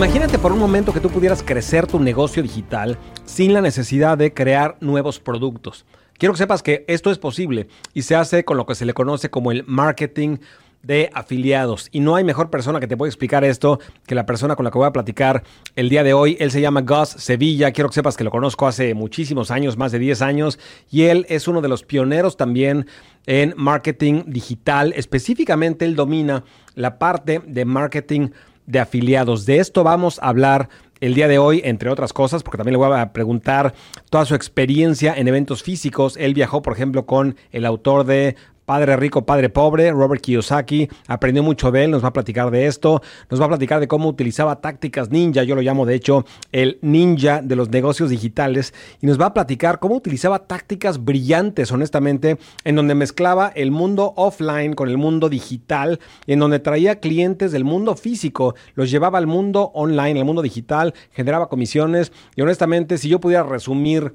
Imagínate por un momento que tú pudieras crecer tu negocio digital sin la necesidad de crear nuevos productos. Quiero que sepas que esto es posible y se hace con lo que se le conoce como el marketing de afiliados. Y no hay mejor persona que te pueda explicar esto que la persona con la que voy a platicar el día de hoy. Él se llama Gus Sevilla. Quiero que sepas que lo conozco hace muchísimos años, más de 10 años. Y él es uno de los pioneros también en marketing digital. Específicamente, él domina la parte de marketing de afiliados. De esto vamos a hablar el día de hoy, entre otras cosas, porque también le voy a preguntar toda su experiencia en eventos físicos. Él viajó, por ejemplo, con el autor de Padre Rico, Padre Pobre, Robert Kiyosaki, aprendió mucho de él, nos va a platicar de esto, nos va a platicar de cómo utilizaba tácticas ninja, yo lo llamo de hecho el ninja de los negocios digitales, y nos va a platicar cómo utilizaba tácticas brillantes, honestamente, en donde mezclaba el mundo offline con el mundo digital, en donde traía clientes del mundo físico, los llevaba al mundo online, al mundo digital, generaba comisiones, y honestamente, si yo pudiera resumir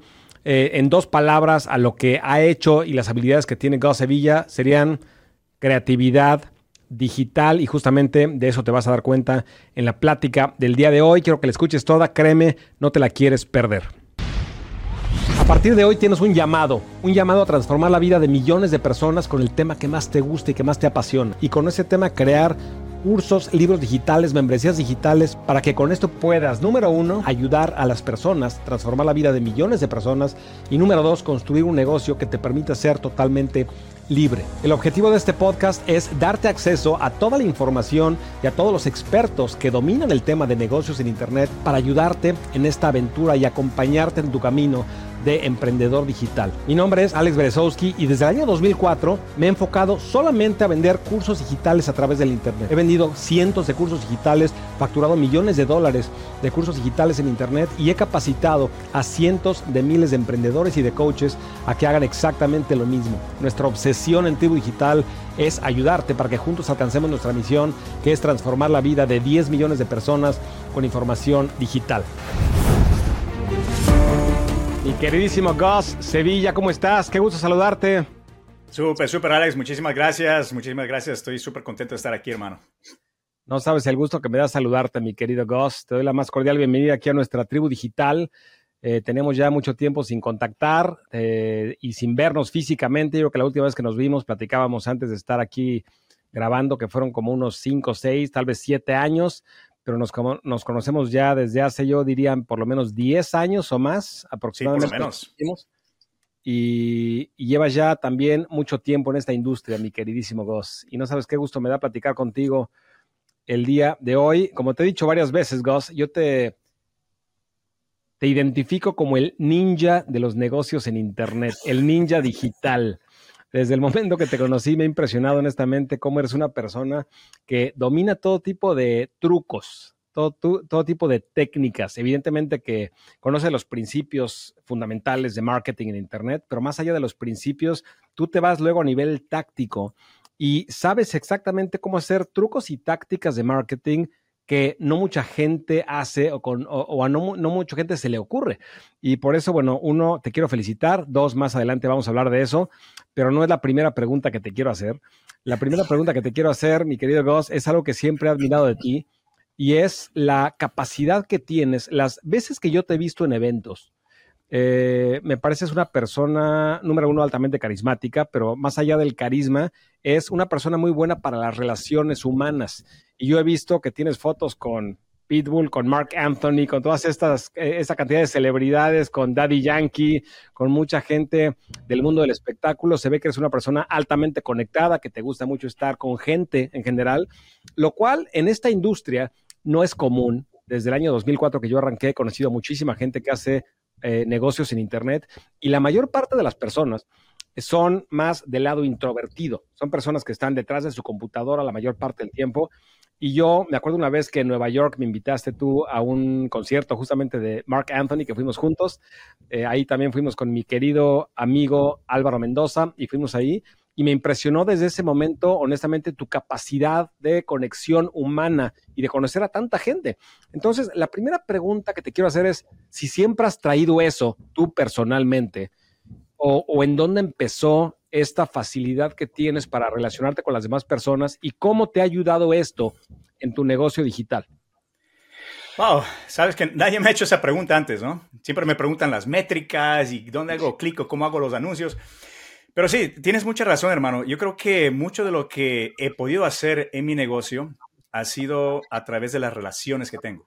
eh, en dos palabras a lo que ha hecho y las habilidades que tiene Gus Sevilla serían creatividad digital y justamente de eso te vas a dar cuenta en la plática del día de hoy. Quiero que la escuches toda, créeme, no te la quieres perder. A partir de hoy tienes un llamado, un llamado a transformar la vida de millones de personas con el tema que más te gusta y que más te apasiona. Y con ese tema crear cursos, libros digitales, membresías digitales, para que con esto puedas, número uno, ayudar a las personas, transformar la vida de millones de personas y número dos, construir un negocio que te permita ser totalmente libre. El objetivo de este podcast es darte acceso a toda la información y a todos los expertos que dominan el tema de negocios en Internet para ayudarte en esta aventura y acompañarte en tu camino de emprendedor digital. Mi nombre es Alex Berezowski y desde el año 2004 me he enfocado solamente a vender cursos digitales a través del Internet. He vendido cientos de cursos digitales, facturado millones de dólares de cursos digitales en Internet y he capacitado a cientos de miles de emprendedores y de coaches a que hagan exactamente lo mismo. Nuestra obsesión en Tribu Digital es ayudarte para que juntos alcancemos nuestra misión, que es transformar la vida de 10 millones de personas con información digital. Mi queridísimo Gus Sevilla, ¿cómo estás? Qué gusto saludarte. Súper, súper, Alex. Muchísimas gracias. Muchísimas gracias. Estoy súper contento de estar aquí, hermano. No sabes el gusto que me da saludarte, mi querido Gus. Te doy la más cordial bienvenida aquí a nuestra tribu digital. Eh, tenemos ya mucho tiempo sin contactar eh, y sin vernos físicamente. Yo creo que la última vez que nos vimos platicábamos antes de estar aquí grabando, que fueron como unos 5, 6, tal vez 7 años pero nos, nos conocemos ya desde hace, yo diría, por lo menos 10 años o más aproximadamente. Sí, por lo menos. Y, y, llevas ya también mucho tiempo en esta industria, mi queridísimo Goss. Y no sabes qué gusto me da platicar contigo el día de hoy. Como te he dicho varias veces, Goss, yo te, te identifico como el ninja de los negocios en Internet, el ninja digital. Desde el momento que te conocí me ha impresionado honestamente cómo eres una persona que domina todo tipo de trucos, todo, todo, tipo de técnicas. Evidentemente que conoce los principios fundamentales de marketing en Internet, pero más allá de los principios, tú te vas luego a nivel táctico y sabes exactamente cómo hacer trucos y tácticas de marketing que no mucha gente hace o, con, o, a no, no, mucha gente se le ocurre. Y por eso, bueno, uno, te quiero felicitar, dos, más adelante vamos a hablar de eso, pero no es la primera pregunta que te quiero hacer. La primera pregunta que te quiero hacer, mi querido Goss, es algo que siempre he admirado de ti y es la capacidad que tienes, las veces que yo te he visto en eventos, eh, me pareces una persona, número uno, altamente carismática, pero más allá del carisma, es una persona muy buena para las relaciones humanas. Y yo he visto que tienes fotos con Pitbull, con Mark Anthony, con todas estas, eh, esta cantidad de celebridades, con Daddy Yankee, con mucha gente del mundo del espectáculo. Se ve que eres una persona altamente conectada, que te gusta mucho estar con gente en general, lo cual en esta industria no es común. Desde el año 2004 que yo arranqué, he conocido muchísima gente que hace eh, negocios en Internet y la mayor parte de las personas son más del lado introvertido. Son personas que están detrás de su computadora la mayor parte del tiempo. Y yo me acuerdo una vez que en Nueva York me invitaste tú a un concierto justamente de Mark Anthony, que fuimos juntos. Eh, ahí también fuimos con mi querido amigo Álvaro Mendoza y fuimos ahí y me impresionó desde ese momento, honestamente, tu capacidad de conexión humana y de conocer a tanta gente. Entonces, la primera pregunta que te quiero hacer es si siempre has traído eso tú personalmente o, en dónde empezó esta facilidad que tienes para relacionarte con las demás personas y cómo te ha ayudado esto en tu negocio digital. Wow, sabes que nadie me ha hecho esa pregunta antes, ¿no? Siempre me preguntan las métricas y dónde hago clic o cómo hago los anuncios. Pero sí, tienes mucha razón, hermano. Yo creo que mucho de lo que he podido hacer en mi negocio ha sido a través de las relaciones que tengo.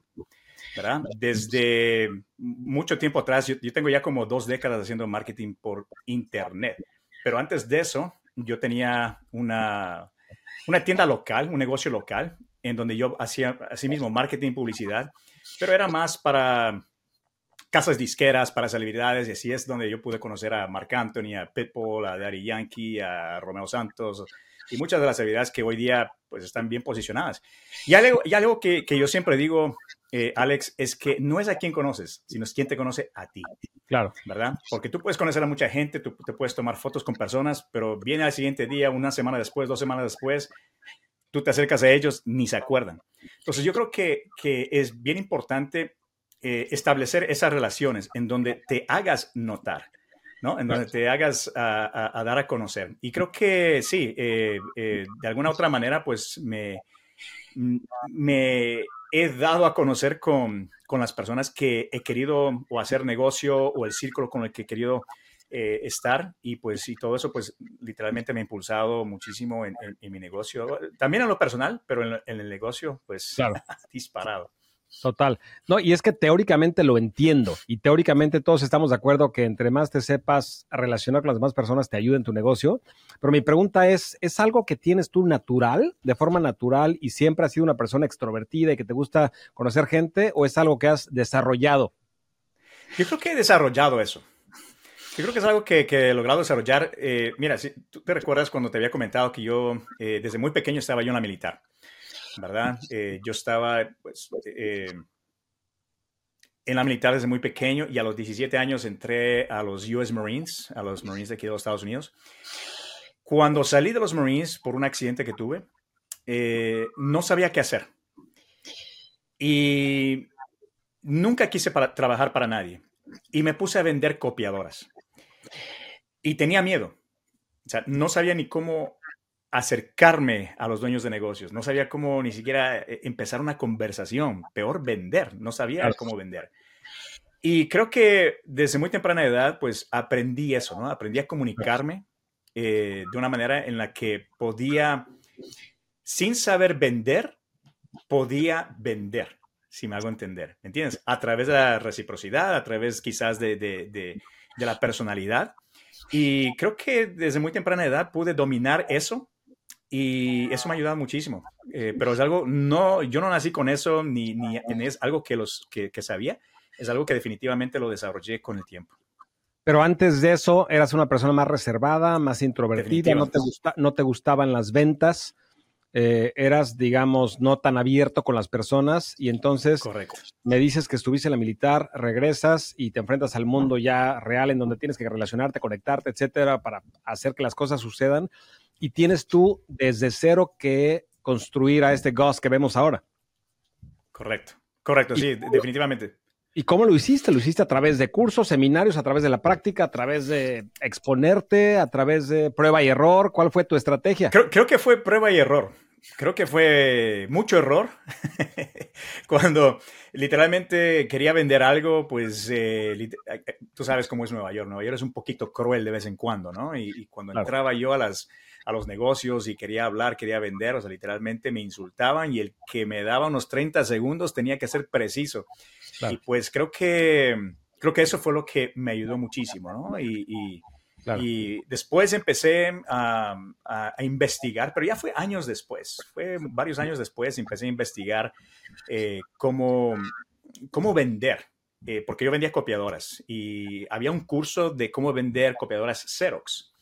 ¿Verdad? Desde mucho tiempo atrás, yo, tengo ya como dos décadas haciendo marketing por Internet, pero antes de eso, yo tenía una, una tienda local, un negocio local, en donde yo hacía así mismo marketing, publicidad, pero era más para casas disqueras, para celebridades, y así es donde yo pude conocer a Marc Anthony, a Pitbull, a Daddy Yankee, a Romeo Santos, y muchas de las celebridades que hoy día pues están bien posicionadas. Y algo, y algo que, que yo siempre digo eh, Alex, es que no es a quien conoces, sino es quien te conoce a ti. Claro. ¿Verdad? Porque tú puedes conocer a mucha gente, tú te puedes tomar fotos con personas, pero viene al siguiente día, una semana después, dos semanas después, tú te acercas a ellos, ni se acuerdan. Entonces yo creo que, que es bien importante eh, establecer esas relaciones en donde te hagas notar. ¿no? En donde te hagas a, dar a conocer. Y creo que sí, eh, de alguna otra manera, pues me, me he dado a conocer con, con, las personas que he querido o hacer negocio o el círculo con el que he querido eh, estar y pues y todo eso pues literalmente me ha impulsado muchísimo en, mi negocio, también en lo personal, pero en, en el negocio pues disparado. Total. No, y es que teóricamente lo entiendo y teóricamente todos estamos de acuerdo que entre más te sepas relacionar con las demás personas te ayuda en tu negocio. Pero mi pregunta es, ¿es algo que tienes tú natural, de forma natural y siempre has sido una persona extrovertida y que te gusta conocer gente o es algo que has desarrollado? Yo creo que he desarrollado eso. Yo creo que es algo que, he logrado desarrollar. Eh, mira, si tú te recuerdas cuando te había comentado que yo eh, desde muy pequeño estaba yo en la militar. ¿Verdad? Eh, yo estaba pues, eh, en la militar desde muy pequeño y a los 17 años entré a los US Marines, a los Marines de aquí de los Estados Unidos. Cuando salí de los Marines por un accidente que tuve, eh, no sabía qué hacer. Y nunca quise trabajar para nadie. Y me puse a vender copiadoras. Y tenía miedo. O sea, no sabía ni cómo acercarme a los dueños de negocios. No sabía cómo ni siquiera eh, empezar una conversación, peor vender, no sabía cómo vender. Y creo que desde muy temprana edad, pues aprendí eso, ¿no? Aprendí a comunicarme eh, de una manera en la que podía, sin saber vender, podía vender, si me hago entender, ¿me entiendes? A través de la reciprocidad, a través quizás de, de, de, de la personalidad. Y creo que desde muy temprana edad pude dominar eso y eso me ha ayudado muchísimo. Eh, pero es algo, no, yo no nací con eso, ni, ni es algo que, los, que, que, sabía, es algo que definitivamente lo desarrollé con el tiempo. Pero antes de eso, eras una persona más reservada, más introvertida, no te, gusta, no te gustaban las ventas, eh, eras, digamos, no tan abierto con las personas y entonces Correcto. me dices que estuviste en la militar, regresas y te enfrentas al mundo ya real en donde tienes que relacionarte, conectarte, etcétera, para hacer que las cosas sucedan y tienes tú desde cero que construir a este Gus que vemos ahora. Correcto, correcto, sí, definitivamente. ¿Y cómo lo hiciste? ¿Lo hiciste a través de cursos, seminarios, a través de la práctica, a través de exponerte, a través de prueba y error? ¿Cuál fue tu estrategia? Creo, que fue prueba y error. Creo que fue mucho error. Cuando literalmente quería vender algo, pues eh, eh, tú sabes cómo es Nueva York. Nueva York es un poquito cruel de vez en cuando, ¿no? Y, cuando entraba yo a las a los negocios y quería hablar, quería vender, o sea, literalmente me insultaban y el que me daba unos 30 segundos tenía que ser preciso. Y pues creo que, creo que eso fue lo que me ayudó muchísimo, ¿no? Y, y, después empecé a, a, investigar, pero ya fue años después, fue varios años después, empecé a investigar eh, cómo, cómo vender. Eh, porque yo vendía copiadoras y había un curso de cómo vender copiadoras Xerox.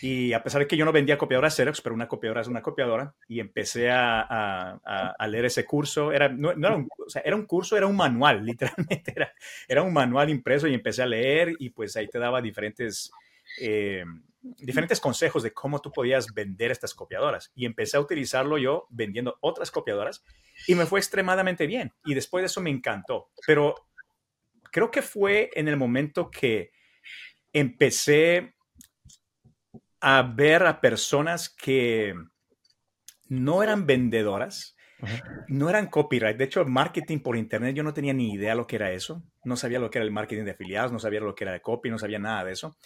Y a pesar de que yo no vendía copiadoras Xerox, pero una copiadora es una copiadora, y empecé a, a, leer ese curso. Era, no, era, un, o sea, era, un, curso, era un manual, literalmente. Era, era, un manual impreso y empecé a leer y pues ahí te daba diferentes, eh, diferentes consejos de cómo tú podías vender estas copiadoras. Y empecé a utilizarlo yo vendiendo otras copiadoras y me fue extremadamente bien. Y después de eso me encantó. Pero creo que fue en el momento que empecé a ver a personas que no eran vendedoras, No eran copyright. De hecho, marketing por internet, yo no tenía ni idea lo que era eso. No sabía lo que era el marketing de afiliados, no sabía lo que era de copy, no sabía nada de eso.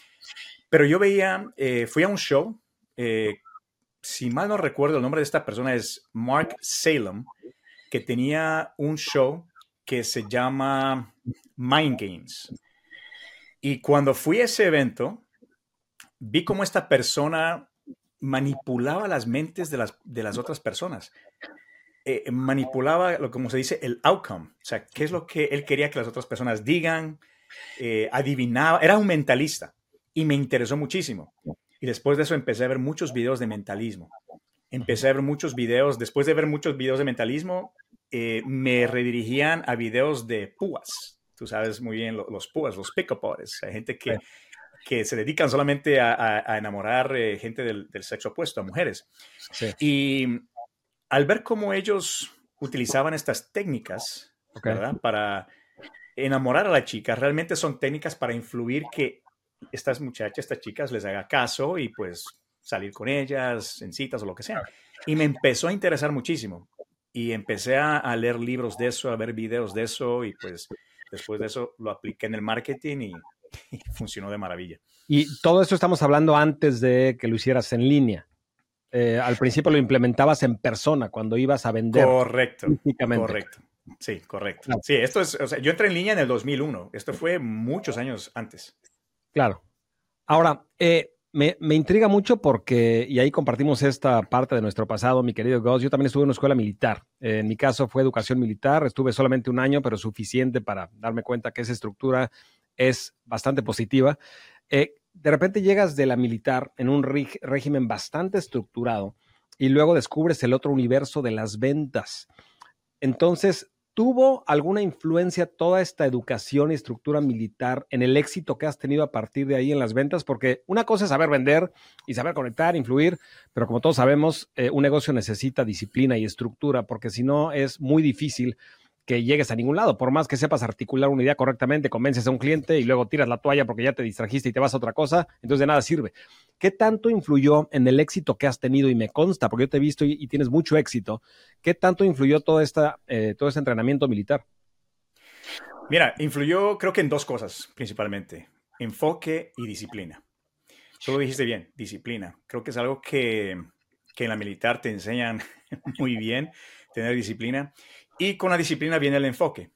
Pero yo veía, eh, fui a un show, eh, si mal no recuerdo, el nombre de esta persona es Mark Salem, que tenía un show que se llama Mind Games. Y cuando fui a ese evento, vi cómo esta persona manipulaba las mentes de las, de las otras personas. Eh, manipulaba, lo como se dice, el outcome. O sea, qué es lo que él quería que las otras personas digan, eh, adivinaba. Era un mentalista y me interesó muchísimo. Y después de eso empecé a ver muchos videos de mentalismo. Empecé a ver muchos videos, después de ver muchos videos de mentalismo, eh, me redirigían a videos de púas. Tú sabes muy bien los púas, los pick-up Hay gente que, que se dedican solamente a, enamorar eh, gente del, sexo opuesto, a mujeres. Y al ver cómo ellos utilizaban estas técnicas para enamorar a la chica, realmente son técnicas para influir que estas muchachas, estas chicas les haga caso y pues salir con ellas en citas o lo que sea. Y me empezó a interesar muchísimo. Y empecé a, leer libros de eso, a ver videos de eso y pues después de eso lo apliqué en el marketing y, funcionó de maravilla. Y todo esto estamos hablando antes de que lo hicieras en línea. Eh, al principio lo implementabas en persona cuando ibas a vender. Correcto. Correcto. Sí, correcto. Sí, esto es, o sea, yo entré en línea en el 2001. Esto fue muchos años antes. Claro. Ahora, eh, me, intriga mucho porque, y ahí compartimos esta parte de nuestro pasado, mi querido Goss, yo también estuve en una escuela militar. en mi caso fue educación militar, estuve solamente un año, pero suficiente para darme cuenta que esa estructura es bastante positiva. Eh, de repente llegas de la militar en un régimen bastante estructurado y luego descubres el otro universo de las ventas. Entonces, ¿Tuvo alguna influencia toda esta educación y estructura militar en el éxito que has tenido a partir de ahí en las ventas? Porque una cosa es saber vender y saber conectar, influir, pero como todos sabemos, eh, un negocio necesita disciplina y estructura, porque si no es muy difícil que llegues a ningún lado. Por más que sepas articular una idea correctamente, convences a un cliente y luego tiras la toalla porque ya te distrajiste y te vas a otra cosa, entonces de nada sirve. ¿Qué tanto influyó en el éxito que has tenido? Y me consta, porque yo te he visto y, tienes mucho éxito. ¿Qué tanto influyó todo, esta, eh, todo este entrenamiento militar? Mira, influyó creo que en dos cosas principalmente, enfoque y disciplina. Tú lo dijiste bien, disciplina. Creo que es algo que, que en la militar te enseñan muy bien, tener disciplina. Y con la disciplina viene el enfoque.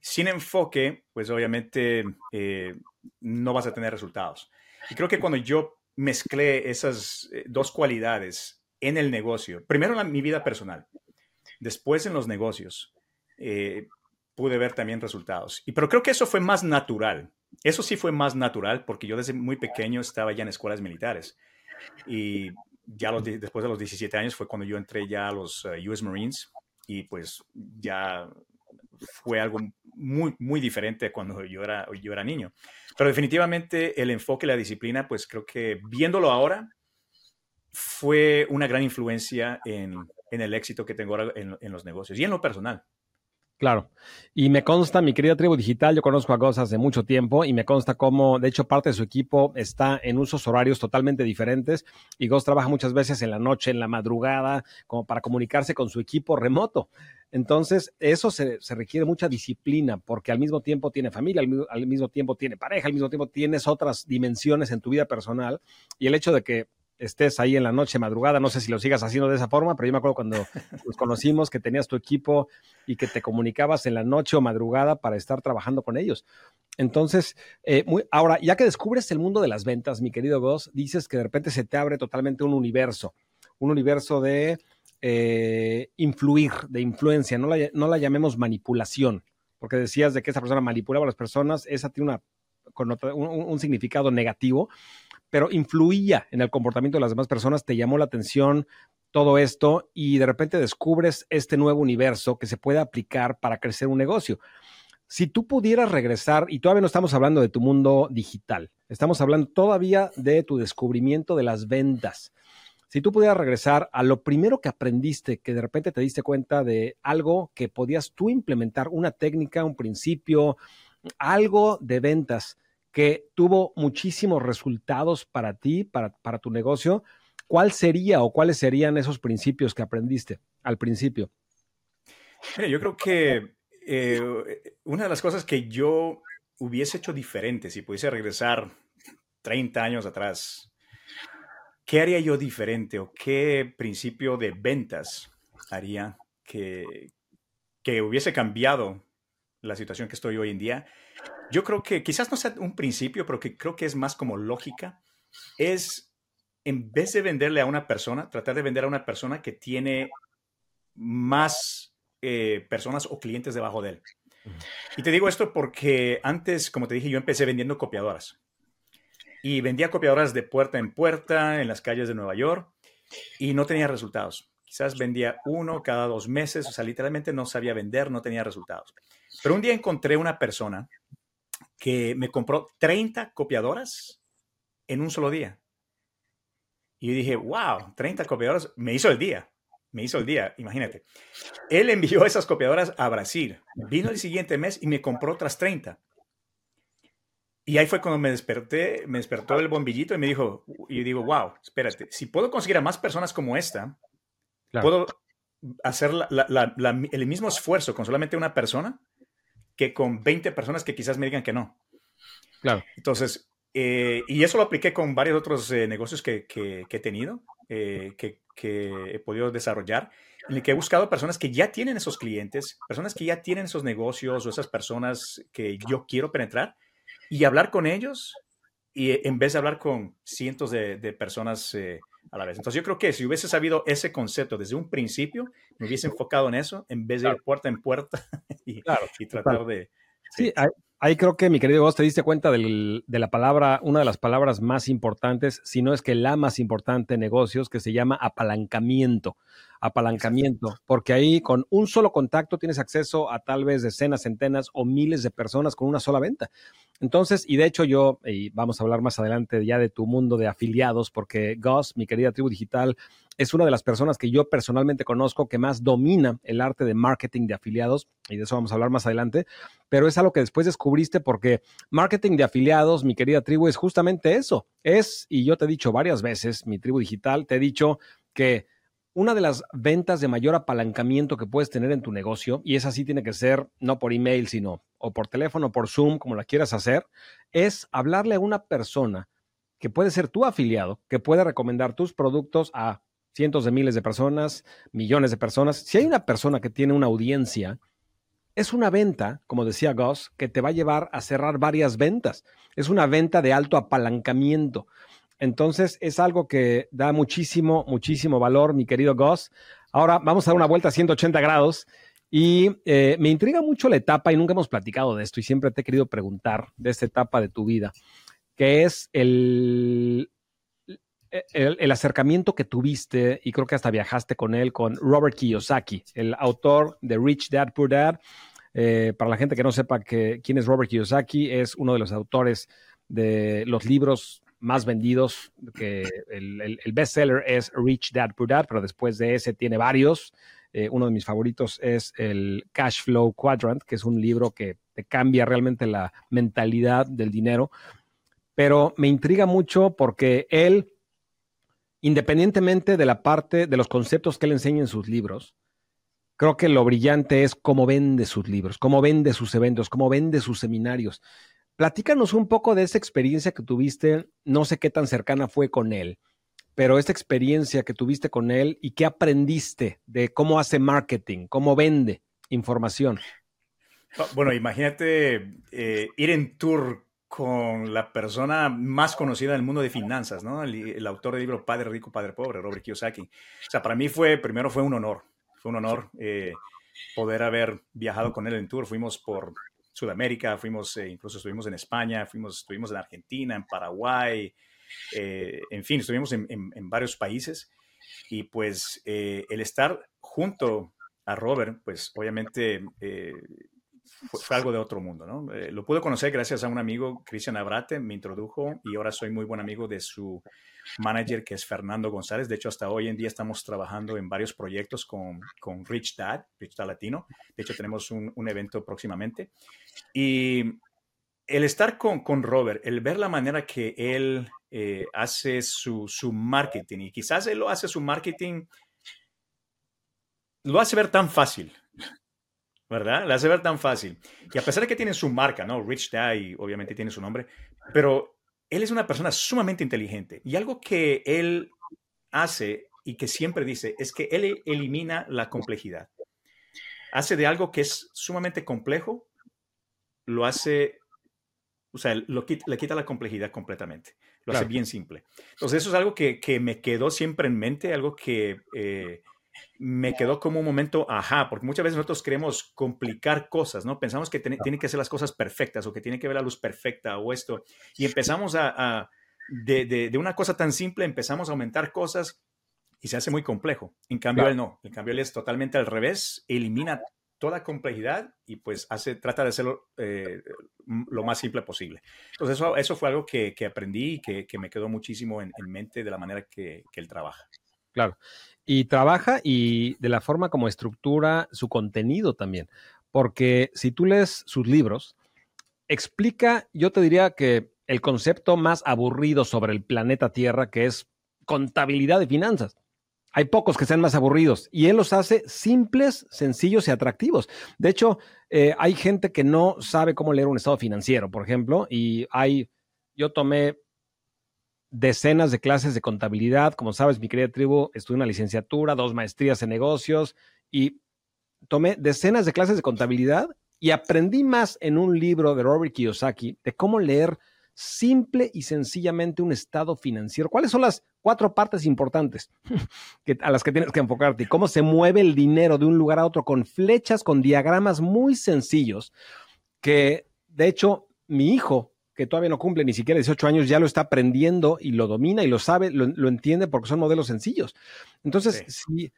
Sin enfoque, pues obviamente eh, no vas a tener resultados. Y creo que cuando yo mezclé esas eh, dos cualidades en el negocio, primero en mi vida personal, después en los negocios, eh, pude ver también resultados. Y pero creo que eso fue más natural. Eso sí fue más natural porque yo desde muy pequeño estaba ya en escuelas militares. Y ya después de los 17 años fue cuando yo entré ya a los US Marines y pues ya fue algo muy, muy diferente cuando yo era, yo era niño. Pero definitivamente el enfoque, la disciplina, pues creo que viéndolo ahora, fue una gran influencia en, el éxito que tengo ahora en los negocios y en lo personal. Claro. Y me consta, mi querida tribu digital, yo conozco a Goss hace mucho tiempo y me consta cómo, de hecho, parte de su equipo está en usos horarios totalmente diferentes y Goss trabaja muchas veces en la noche, en la madrugada, como para comunicarse con su equipo remoto. Entonces, eso se, requiere mucha disciplina porque al mismo tiempo tiene familia, al, al mismo tiempo tiene pareja, al mismo tiempo tienes otras dimensiones en tu vida personal y el hecho de que estés ahí en la noche, madrugada, no sé si lo sigas haciendo de esa forma, pero yo me acuerdo cuando nos conocimos que tenías tu equipo y que te comunicabas en la noche o madrugada para estar trabajando con ellos. Entonces, eh, ahora, ya que descubres el mundo de las ventas, mi querido Goss, dices que de repente se te abre totalmente un universo, un universo de eh, influir, de influencia, no la, no la llamemos manipulación, porque decías de que esa persona manipulaba a las personas, esa tiene una, un significado negativo pero influía en el comportamiento de las demás personas, te llamó la atención todo esto y de repente descubres este nuevo universo que se puede aplicar para crecer un negocio. Si tú pudieras regresar, y todavía no estamos hablando de tu mundo digital, estamos hablando todavía de tu descubrimiento de las ventas. Si tú pudieras regresar a lo primero que aprendiste, que de repente te diste cuenta de algo que podías tú implementar, una técnica, un principio, algo de ventas, que tuvo muchísimos resultados para ti, para, para tu negocio, ¿cuál sería o cuáles serían esos principios que aprendiste al principio? Mira, yo creo que eh, una de las cosas que yo hubiese hecho diferente si pudiese regresar 30 años atrás, ¿qué haría yo diferente o qué principio de ventas haría que, que hubiese cambiado la situación que estoy hoy en día? Yo creo que quizás no sea un principio, pero que creo que es más como lógica, es en vez de venderle a una persona, tratar de vender a una persona que tiene más eh, personas o clientes debajo de él. Y te digo esto porque antes, como te dije, yo empecé vendiendo copiadoras. Y vendía copiadoras de puerta en puerta en las calles de Nueva York y no tenía resultados. Quizás vendía uno cada dos meses, o sea, literalmente no sabía vender, no tenía resultados. Pero un día encontré una persona que me compró 30 copiadoras en un solo día. Y yo dije, wow, 30 copiadoras, me hizo el día me hizo el día, imagínate. Él envió esas copiadoras a Brasil. Vino el siguiente mes y me compró otras 30. Y ahí fue cuando me desperté, me despertó el bombillito y me dijo, y yo digo, wow, espérate, si puedo conseguir a más personas como esta, puedo hacer el mismo esfuerzo con solamente una persona que con 20 personas que quizás me digan que no. Claro. Entonces, eh, y eso lo apliqué con varios otros eh, negocios que, que, he tenido, eh, que, que, he podido desarrollar, en el que he buscado personas que ya tienen esos clientes, personas que ya tienen esos negocios o esas personas que yo quiero penetrar y hablar con ellos y en vez de hablar con cientos de, de personas a la vez. Entonces yo creo que si hubiese sabido ese concepto desde un principio, me hubiese enfocado en eso en vez de ir puerta en puerta y, y tratar de... Sí, Ahí creo que, mi querido vos te diste cuenta de la palabra, una de las palabras más importantes, si no es que la más importante en negocios, que se llama apalancamiento. Apalancamiento, porque ahí con un solo contacto tienes acceso a tal vez decenas, centenas o miles de personas con una sola venta. Entonces, y de hecho yo, y vamos a hablar más adelante ya de tu mundo de afiliados, porque Gus, mi querida tribu digital, es una de las personas que yo personalmente conozco que más domina el arte de marketing de afiliados, y de eso vamos a hablar más adelante, pero es algo que después descubriste porque marketing de afiliados, mi querida tribu, es justamente eso. Es, y yo te he dicho varias veces, mi tribu digital, te he dicho que una de las ventas de mayor apalancamiento que puedes tener en tu negocio, y esa sí tiene que ser no por email, sino o por teléfono, por Zoom, como la quieras hacer, es hablarle a una persona que puede ser tu afiliado, que puede recomendar tus productos a cientos de miles de personas, millones de personas. Si hay una persona que tiene una audiencia, es una venta, como decía Goss, que te va a llevar a cerrar varias ventas. Es una venta de alto apalancamiento. Entonces es algo que da muchísimo, muchísimo valor, mi querido Goss. Ahora vamos a dar una vuelta a 180 grados y eh, me intriga mucho la etapa y nunca hemos platicado de esto y siempre te he querido preguntar de esta etapa de tu vida, que es el, e, el, acercamiento que tuviste, y creo que hasta viajaste con él, con Robert Kiyosaki, el autor de Rich Dad Poor Dad. Eh, para la gente que no sepa que, quién es Robert Kiyosaki, es uno de los autores de los libros más vendidos, que el, el, bestseller es Rich Dad Poor Dad, pero después de ese tiene varios. Eh, uno de mis favoritos es el Cash Flow Quadrant, que es un libro que te cambia realmente la mentalidad del dinero. Pero me intriga mucho porque él independientemente de la parte de los conceptos que él enseña en sus libros, creo que lo brillante es cómo vende sus libros, cómo vende sus eventos, cómo vende sus seminarios. Platícanos un poco de esa experiencia que tuviste, no sé qué tan cercana fue con él, pero esta experiencia que tuviste con él y qué aprendiste de cómo hace marketing, cómo vende información. Bueno, imagínate eh, ir en tour con la persona más conocida del mundo de finanzas, ¿no? El, autor del libro Padre Rico, Padre Pobre, Robert Kiyosaki. O sea, para mí fue, primero fue un honor, fue un honor eh, poder haber viajado con él en tour. Fuimos por Sudamérica, fuimos, eh, incluso estuvimos en España, fuimos, estuvimos en Argentina, en Paraguay, eh, en fin, estuvimos en, en, varios países. Y pues el estar junto a Robert, pues obviamente fue, algo de otro mundo, ¿no? Eh, lo pude conocer gracias a un amigo, Cristian Abrate, me introdujo y ahora soy muy buen amigo de su manager, que es Fernando González. De hecho, hasta hoy en día estamos trabajando en varios proyectos con, con Rich Dad, Rich Dad Latino. De hecho, tenemos un, un evento próximamente. Y el estar con, con, Robert, el ver la manera que él eh, hace su, su marketing, y quizás él lo hace su marketing, lo hace ver tan fácil, ¿verdad? La hace ver tan fácil. Y a pesar de que tiene su marca, ¿no? Rich Dad, obviamente tiene su nombre, pero él es una persona sumamente inteligente. Y algo que él hace y que siempre dice es que él elimina la complejidad. Hace de algo que es sumamente complejo, lo hace, o sea, lo le quita la complejidad completamente. Lo hace bien simple. Entonces, eso es algo que, que, me quedó siempre en mente, algo que eh, me quedó como un momento, ajá, porque muchas veces nosotros queremos complicar cosas, ¿no? Pensamos que tiene que ser las cosas perfectas o que tiene que ver la luz perfecta o esto. Y empezamos a, de, de, una cosa tan simple, empezamos a aumentar cosas y se hace muy complejo. En cambio, él no. En cambio, él es totalmente al revés, elimina toda complejidad y pues hace, trata de hacerlo eh, lo más simple posible. Entonces, eso, eso fue algo que, que aprendí y que, que, me quedó muchísimo en, en mente de la manera que, que él trabaja. Claro. Y trabaja y de la forma como estructura su contenido también. Porque si tú lees sus libros, explica, yo te diría que el concepto más aburrido sobre el planeta Tierra, que es contabilidad de finanzas. Hay pocos que sean más aburridos y él los hace simples, sencillos y atractivos. De hecho, eh, hay gente que no sabe cómo leer un estado financiero, por ejemplo, y hay, yo tomé decenas de clases de contabilidad. Como sabes, mi querida tribu, estudié una licenciatura, dos maestrías en negocios y tomé decenas de clases de contabilidad y aprendí más en un libro de Robert Kiyosaki de cómo leer simple y sencillamente un estado financiero. ¿Cuáles son las cuatro partes importantes a las que tienes que enfocarte? Cómo se mueve el dinero de un lugar a otro con flechas, con diagramas muy sencillos que, de hecho, mi hijo que todavía no cumple ni siquiera 18 años, ya lo está aprendiendo y lo domina y lo sabe, lo, entiende porque son modelos sencillos. Entonces, si,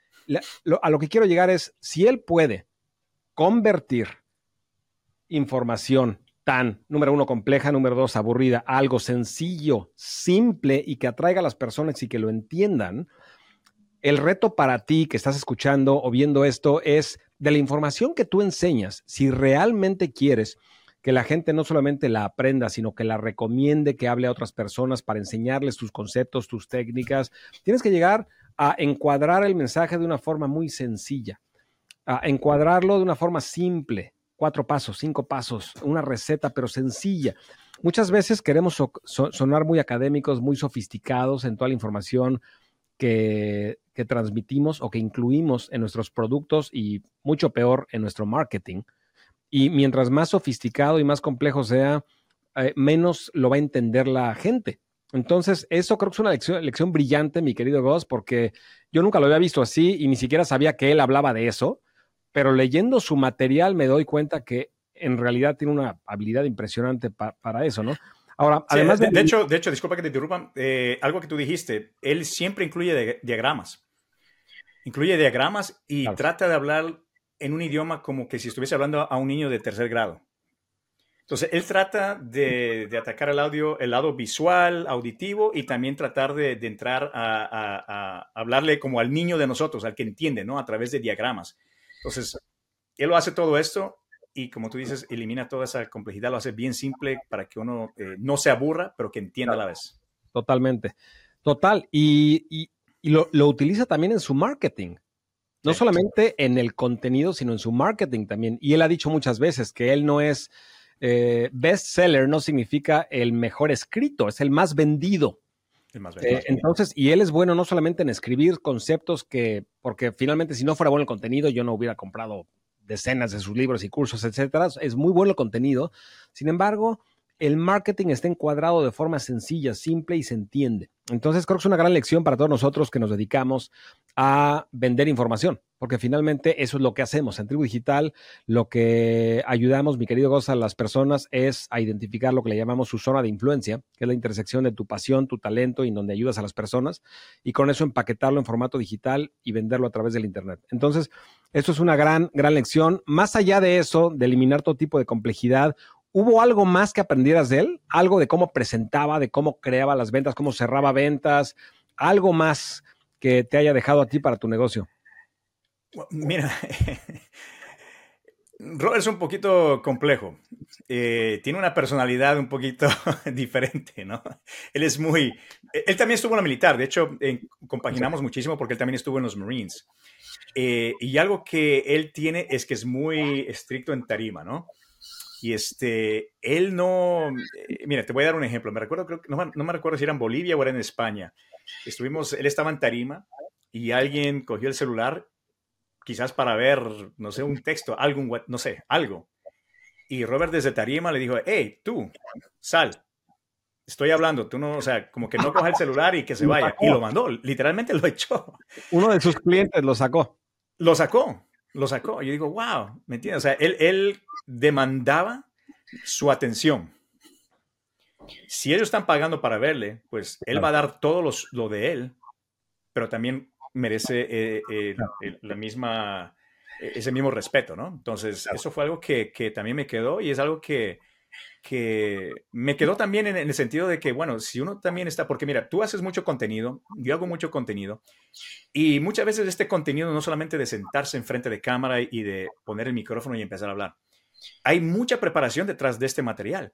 a lo que quiero llegar es, si él puede convertir información tan, número uno, compleja, número dos, aburrida, a algo sencillo, simple y que atraiga a las personas y que lo entiendan, el reto para ti que estás escuchando o viendo esto es de la información que tú enseñas, si realmente quieres que la gente no solamente la aprenda, sino que la recomiende, que hable a otras personas para enseñarles tus conceptos, tus técnicas. Tienes que llegar a encuadrar el mensaje de una forma muy sencilla, a encuadrarlo de una forma simple, cuatro pasos, cinco pasos, una receta, pero sencilla. Muchas veces queremos sonar muy académicos, muy sofisticados en toda la información que, transmitimos o que incluimos en nuestros productos y mucho peor en nuestro marketing. Y mientras más sofisticado y más complejo sea, eh, menos lo va a entender la gente. Entonces, eso creo que es una lección, lección brillante, mi querido Goss, porque yo nunca lo había visto así y ni siquiera sabía que él hablaba de eso, pero leyendo su material me doy cuenta que en realidad tiene una habilidad impresionante para eso, ¿no? Ahora, además de, de, hecho, de hecho, disculpa que te interrumpa, eh, algo que tú dijiste, él siempre incluye diagramas. Incluye diagramas y trata de hablar en un idioma como que si estuviese hablando a un niño de tercer grado. Entonces, él trata de, atacar el audio, el lado visual, auditivo, y también tratar de, entrar a, hablarle como al niño de nosotros, al que entiende, ¿no? A través de diagramas. Entonces, él lo hace todo esto y, como tú dices, elimina toda esa complejidad, lo hace bien simple para que uno eh, no se aburra, pero que entienda a la vez. Totalmente. Total. Y, lo, lo utiliza también en su marketing. No solamente en el contenido, sino en su marketing también. Y él ha dicho muchas veces que él no es eh, bestseller, no significa el mejor escrito, es el más vendido. El más vendido. Eh, entonces, y él es bueno no solamente en escribir conceptos que, porque finalmente si no fuera bueno el contenido, yo no hubiera comprado decenas de sus libros y cursos, etcétera. Es muy bueno el contenido. Sin embargo, el marketing está encuadrado de forma sencilla, simple y se entiende. Entonces creo que es una gran lección para todos nosotros que nos dedicamos a vender información, porque finalmente eso es lo que hacemos. En Tribu Digital lo que ayudamos, mi querido Goza, a las personas es a identificar lo que le llamamos su zona de influencia, que es la intersección de tu pasión, tu talento y donde ayudas a las personas, y con eso empaquetarlo en formato digital y venderlo a través del Internet. Entonces, esto es una gran, gran lección. Más allá de eso, de eliminar todo tipo de complejidad, ¿Hubo algo más que aprendieras de él? Algo de cómo presentaba, de cómo creaba las ventas, cómo cerraba ventas, algo más que te haya dejado a ti para tu negocio. Mira, Robert es un poquito complejo. Eh, tiene una personalidad un poquito diferente, ¿no? Él es muy... Él también estuvo en la militar, de hecho, compaginamos muchísimo porque él también estuvo en los Marines. Eh, y algo que él tiene es que es muy estricto en tarima, ¿no? Y este, él no, eh, mira, te voy a dar un ejemplo. Me recuerdo, creo, no, no me recuerdo si era en Bolivia o era en España. Estuvimos, él estaba en tarima y alguien cogió el celular, quizás para ver, no sé, un texto, algún, no sé, algo. Y Robert desde tarima le dijo, hey, tú, sal, estoy hablando, tú no, o sea, como que no coja el celular y que se vaya. Y lo mandó, literalmente lo echó. Uno de sus clientes lo sacó. Lo sacó, lo sacó. Yo digo, wow, ¿me entiendes? O sea, él, él demandaba su atención. Si ellos están pagando para verle, pues él va a dar todo lo de él, pero también merece eh, eh, la misma, e, ese mismo respeto, ¿no? Entonces, eso fue algo que, que, también me quedó y es algo que, que me quedó también en, el sentido de que, bueno, si uno también está, porque mira, tú haces mucho contenido, yo hago mucho contenido, y muchas veces este contenido no solamente de sentarse enfrente de cámara y de poner el micrófono y empezar a hablar, hay mucha preparación detrás de este material.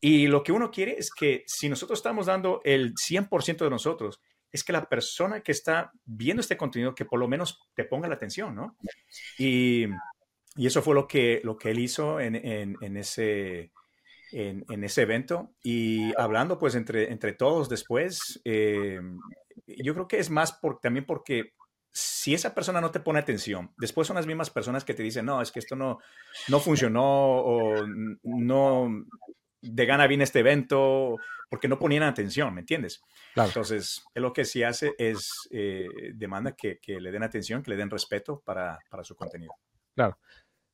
Y lo que uno quiere es que si nosotros estamos dando el 100% de nosotros, es que la persona que está viendo este contenido, que por lo menos te ponga la atención, ¿no? Y, y eso fue lo que, lo que él hizo en, en, ese, en, ese evento. Y hablando pues entre, entre todos después, eh, yo creo que es más por, también porque si esa persona no te pone atención, después son las mismas personas que te dicen, no, es que esto no, no funcionó o no de gana bien este evento, porque no ponían atención, ¿me entiendes? Entonces, él lo que sí hace es eh, demanda que, que, le den atención, que le den respeto para, para su contenido. Claro.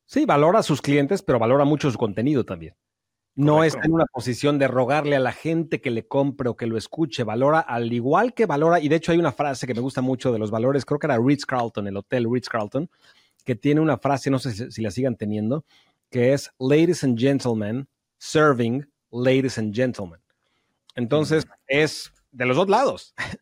Sí, valora a sus clientes, pero valora mucho su contenido también. No está en una posición de rogarle a la gente que le compre o que lo escuche. Valora al igual que valora, y de hecho hay una frase que me gusta mucho de los valores, creo que era Ritz Carlton, el hotel Ritz Carlton, que tiene una frase, no sé si, la sigan teniendo, que es Ladies and Gentlemen, serving ladies and gentlemen. Entonces, es de los dos lados.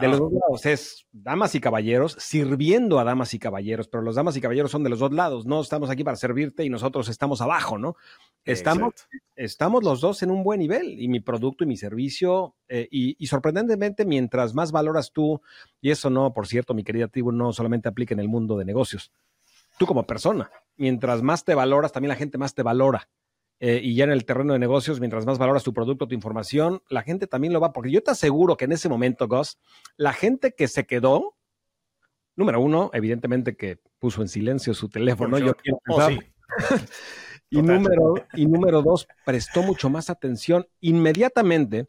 De los dos lados es damas y caballeros sirviendo a damas y caballeros, pero los damas y caballeros son de los dos lados. No estamos aquí para servirte y nosotros estamos abajo, ¿no? Estamos, estamos los dos en un buen nivel y mi producto y mi servicio, eh, y, sorprendentemente, mientras más valoras tú, y eso no, por cierto, mi querida tribu, no solamente aplica en el mundo de negocios, tú como persona, mientras más te valoras, también la gente más te valora. Eh, y ya en el terreno de negocios, mientras más valoras tu producto, tu información, la gente también lo va, porque yo te aseguro que en ese momento, Gus, la gente que se quedó, número uno, evidentemente que puso en silencio su teléfono, yo oh, y, número, y número dos, prestó mucho más atención. Inmediatamente,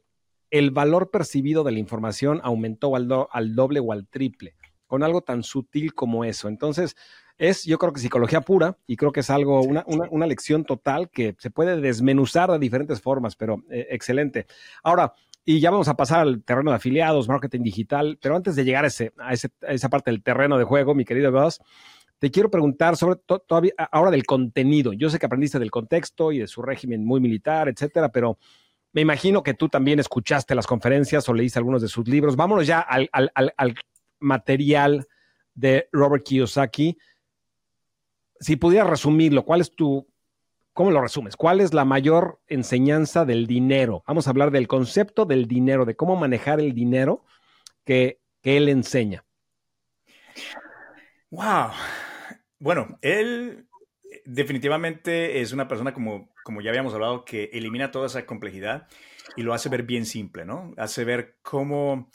el valor percibido de la información aumentó al, al doble o al triple, con algo tan sutil como eso. Entonces, es, yo creo que psicología pura y creo que es algo, una, una, lección total que se puede desmenuzar de diferentes formas, pero eh, excelente. Ahora, y ya vamos a pasar al terreno de afiliados, marketing digital, pero antes de llegar a, ese, a, esa parte del terreno de juego, mi querido Gus, te quiero preguntar sobre todavía ahora del contenido. Yo sé que aprendiste del contexto y de su régimen muy militar, etcétera, pero me imagino que tú también escuchaste las conferencias o leíste algunos de sus libros. Vámonos ya al, al, al material de Robert Kiyosaki si pudieras resumirlo, ¿cuál es tu, cómo lo resumes? ¿Cuál es la mayor enseñanza del dinero? Vamos a hablar del concepto del dinero, de cómo manejar el dinero que, él enseña. Wow. Bueno, él definitivamente es una persona como, como ya habíamos hablado, que elimina toda esa complejidad y lo hace ver bien simple, ¿no? Hace ver cómo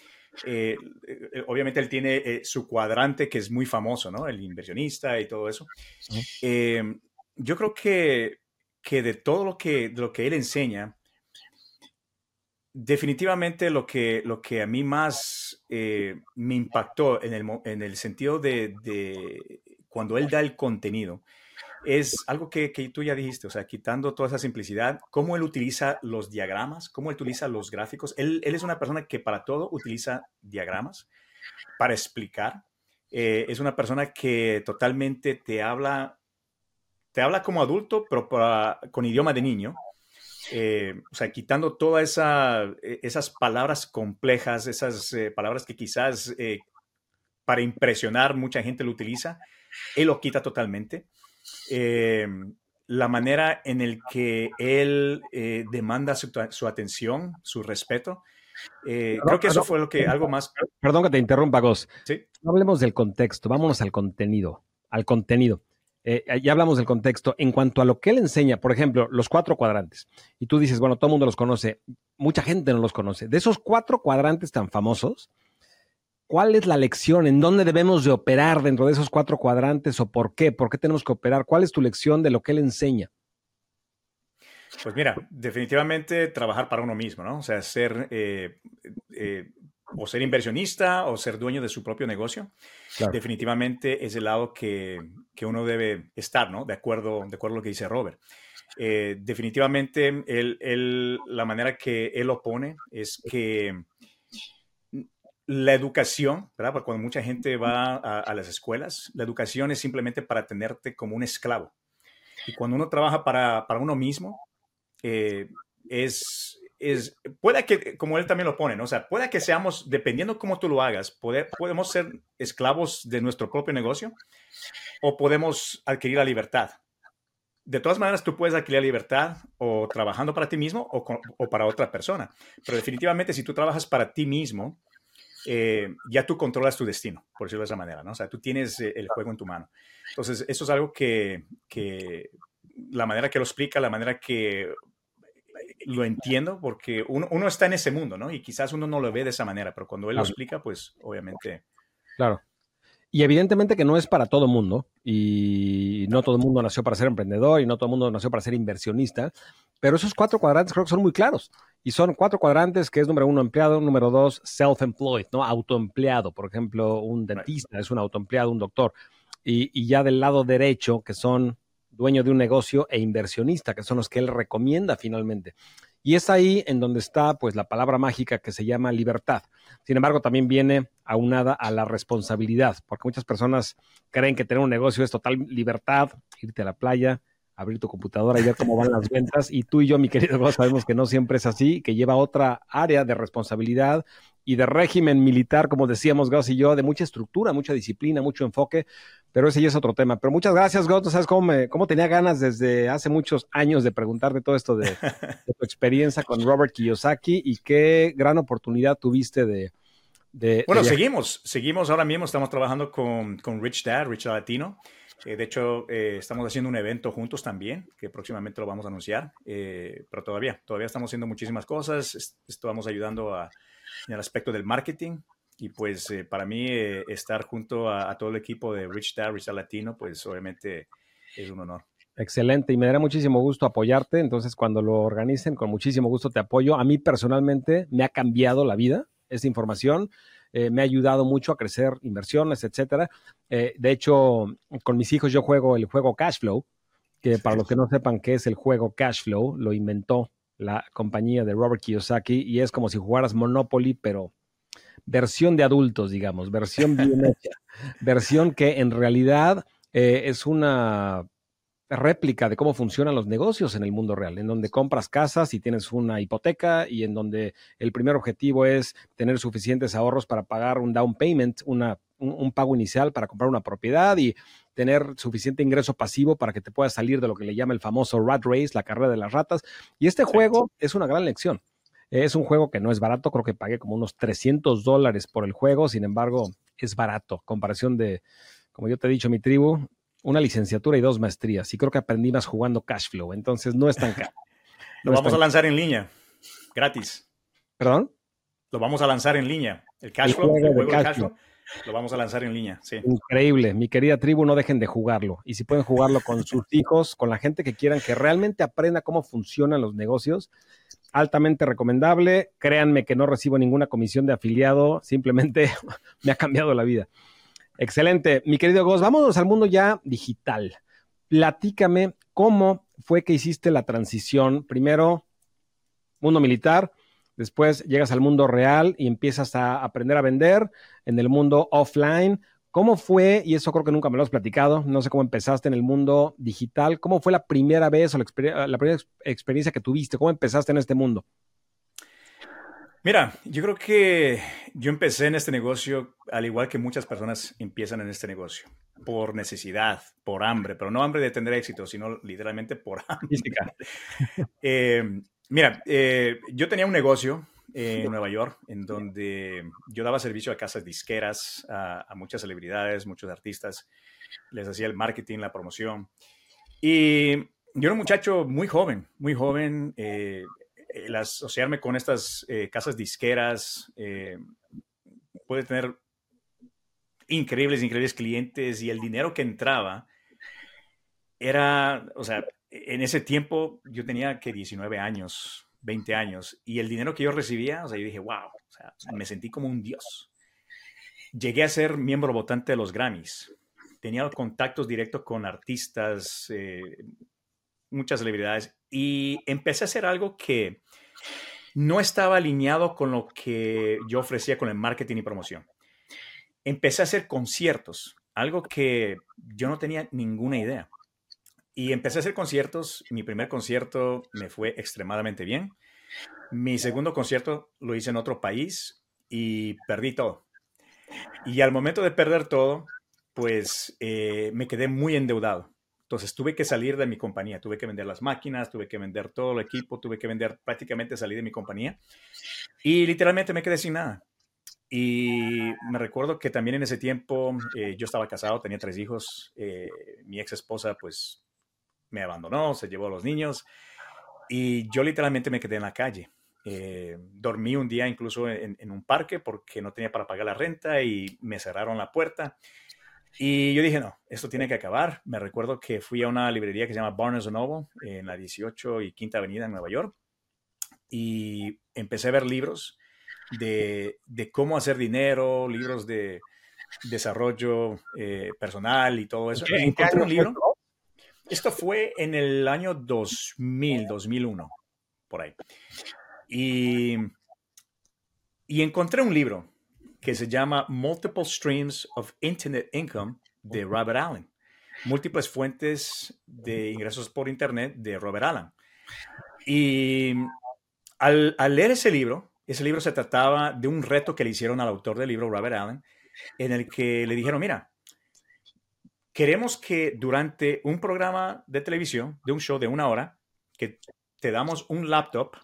eh, eh, obviamente él tiene eh, su cuadrante que es muy famoso, ¿no? El inversionista y todo eso. yo creo que, que, de todo lo que, lo que él enseña, definitivamente lo que, lo que a mí más me impactó en el, en el sentido de, de, cuando él da el contenido es algo que, tú ya dijiste, o sea, quitando toda esa simplicidad, cómo él utiliza los diagramas, cómo él utiliza los gráficos. Él, es una persona que para todo utiliza diagramas para explicar. Eh, es una persona que totalmente te habla, te habla como adulto, pero con idioma de niño. Eh, o sea, quitando todas esa, e, esas palabras complejas, esas eh, palabras que quizás para impresionar mucha gente lo utiliza, él lo quita totalmente. Eh, la manera en el que él eh, demanda su, atención, su respeto, Eh, creo que eso fue lo que algo más. Perdón que te interrumpa, Gos. Sí. No hablemos del contexto, vámonos al contenido. Al contenido. Eh, ya hablamos del contexto. En cuanto a lo que él enseña, por ejemplo, los cuatro cuadrantes, y tú dices, bueno, todo el mundo los conoce, mucha gente no los conoce. De esos cuatro cuadrantes tan famosos, ¿cuál es la lección? ¿En dónde debemos de operar dentro de esos cuatro cuadrantes o por qué? ¿Por qué tenemos que operar? ¿Cuál es tu lección de lo que él enseña? Pues mira, definitivamente trabajar para uno mismo, ¿no? O sea, ser eh, eh, o ser inversionista o ser dueño de su propio negocio. Definitivamente es el lado que, que, uno debe estar, ¿no? De acuerdo, de acuerdo a lo que dice Robert. Eh, definitivamente él, la manera que él lo pone es que la educación, ¿verdad? Porque cuando mucha gente va a, las escuelas, la educación es simplemente para tenerte como un esclavo. Y cuando uno trabaja para, para uno mismo, eh, es, es, puede que, como él también lo pone, ¿no? o sea, puede que seamos, dependiendo cómo tú lo hagas, podemos ser esclavos de nuestro propio negocio o podemos adquirir la libertad. De todas maneras, tú puedes adquirir la libertad o trabajando para ti mismo o, o para otra persona. Pero definitivamente, si tú trabajas para ti mismo, eh, ya tú controlas tu destino, por decirlo de esa manera, ¿no? O sea, tú tienes eh, el juego en tu mano. Entonces, eso es algo que, que la manera que lo explica, la manera que lo entiendo porque uno, uno, está en ese mundo, ¿no? Y quizás uno no lo ve de esa manera, pero cuando él lo explica, pues obviamente. Claro. Y evidentemente que no es para todo mundo, y no todo el mundo nació para ser emprendedor, y no todo el mundo nació para ser inversionista, pero esos cuatro cuadrantes creo que son muy claros. Y son cuatro cuadrantes que es número uno, empleado, número dos, self-employed, ¿no? Autoempleado. Por ejemplo, un dentista es un autoempleado, un doctor. Y, y ya del lado derecho, que son dueño de un negocio e inversionista, que son los que él recomienda finalmente. Y es ahí en donde está pues la palabra mágica que se llama libertad. Sin embargo, también viene aunada a la responsabilidad, porque muchas personas creen que tener un negocio es total libertad, irte a la playa, abrir tu computadora y ver cómo van las ventas. Y tú y yo, mi querido Goss, sabemos que no siempre es así, que lleva otra área de responsabilidad y de régimen militar, como decíamos Goss y yo, de mucha estructura, mucha disciplina, mucho enfoque, pero ese ya es otro tema. Pero muchas gracias, Goto. ¿Sabes cómo, me, cómo tenía ganas desde hace muchos años de preguntarte todo esto de, tu experiencia con Robert Kiyosaki y qué gran oportunidad tuviste de... de bueno, seguimos, seguimos ahora mismo, estamos trabajando con, con Rich Dad, Rich Latino. Eh, de hecho, eh, estamos haciendo un evento juntos también, que próximamente lo vamos a anunciar, eh, pero todavía, todavía estamos haciendo muchísimas cosas. Estamos ayudando a, en el aspecto del marketing, y pues eh, para mí eh, estar junto a, todo el equipo de Rich Dad, Rich Dad Latino, pues obviamente es un honor. Excelente, y me dará muchísimo gusto apoyarte. Entonces, cuando lo organicen, con muchísimo gusto te apoyo. A mí personalmente me ha cambiado la vida esta información. Eh, me ha ayudado mucho a crecer inversiones, etcétera. de hecho, con mis hijos yo juego el juego Cashflow, que para los que no sepan qué es el juego Cashflow, lo inventó la compañía de Robert Kiyosaki y es como si jugaras Monopoly, pero versión de adultos, digamos, versión bien hecha, versión que en realidad eh, es una réplica de cómo funcionan los negocios en el mundo real, en donde compras casas y tienes una hipoteca y en donde el primer objetivo es tener suficientes ahorros para pagar un down payment, una, un, pago inicial para comprar una propiedad y tener suficiente ingreso pasivo para que te puedas salir de lo que le llama el famoso rat race, la carrera de las ratas. Y este juego es una gran lección. Es un juego que no es barato, creo que pagué como unos 300 dólares por el juego, sin embargo, es barato, comparación de, como yo te he dicho, mi tribu, una licenciatura y dos maestrías, y creo que aprendí más jugando Cashflow, entonces no es tan caro. Lo vamos a lanzar en línea, gratis. ¿Perdón? Lo vamos a lanzar en línea. El Cashflow, el juego, de Cashflow lo vamos a lanzar en línea, sí. Increíble. Mi querida tribu, no dejen de jugarlo. Y si pueden jugarlo con sus hijos, con la gente que quieran que realmente aprenda cómo funcionan los negocios, altamente recomendable. Créanme que no recibo ninguna comisión de afiliado, simplemente me ha cambiado la vida. Excelente. Mi querido Gos, vámonos al mundo ya digital. Platícame cómo fue que hiciste la transición. Primero, mundo militar, después llegas al mundo real y empiezas a aprender a vender en el mundo offline. ¿Cómo fue, y eso creo que nunca me lo has platicado, no sé cómo empezaste en el mundo digital, cómo fue la primera vez o la, primera experiencia que tuviste, cómo empezaste en este mundo? Mira, yo creo que yo empecé en este negocio al igual que muchas personas empiezan en este negocio, por necesidad, por hambre, pero no hambre de tener éxito, sino literalmente por hambre. eh, mira, eh, yo tenía un negocio en Nueva York, en donde yo daba servicio a casas disqueras, a, muchas celebridades, muchos artistas. Les hacía el marketing, la promoción. Y yo era un muchacho muy joven, muy joven. Eh, el asociarme con estas eh, casas disqueras eh, puede tener increíbles, increíbles clientes y el dinero que entraba era, o sea, en ese tiempo yo tenía que 19 años, 20 años, y el dinero que yo recibía, o sea, yo dije, wow, me sentí como un dios. Llegué a ser miembro votante de los Grammys. Tenía contactos directos con artistas, eh, muchas celebridades, y empecé a hacer algo que no estaba alineado con lo que yo ofrecía con el marketing y promoción. Empecé a hacer conciertos, algo que yo no tenía ninguna idea. Y empecé a hacer conciertos. Mi primer concierto me fue extremadamente bien. Mi segundo concierto lo hice en otro país y perdí todo. Y al momento de perder todo, pues eh, me quedé muy endeudado. Entonces tuve que salir de mi compañía, tuve que vender las máquinas, tuve que vender todo el equipo, tuve que vender prácticamente salir de mi compañía y literalmente me quedé sin nada. Y me recuerdo que también en ese tiempo eh, yo estaba casado, tenía tres hijos, eh, mi ex esposa pues me abandonó, se llevó a los niños y yo literalmente me quedé en la calle. Eh, dormí un día incluso en, un parque porque no tenía para pagar la renta y me cerraron la puerta. Y yo dije, no, esto tiene que acabar. Me recuerdo que fui a una librería que se llama Barnes Noble en la 18 y Quinta Avenida en Nueva York y empecé a ver libros de, de cómo hacer dinero, libros de desarrollo eh, personal y todo eso. encontré un libro esto fue en el año 2000, 2001, por ahí. Y, y encontré un libro que se llama Multiple Streams of Internet Income de Robert Allen. Múltiples fuentes de ingresos por Internet de Robert Allen. Y al, al, leer ese libro, ese libro se trataba de un reto que le hicieron al autor del libro, Robert Allen, en el que le dijeron, mira, queremos que durante un programa de televisión, de un show de una hora, que te damos un laptop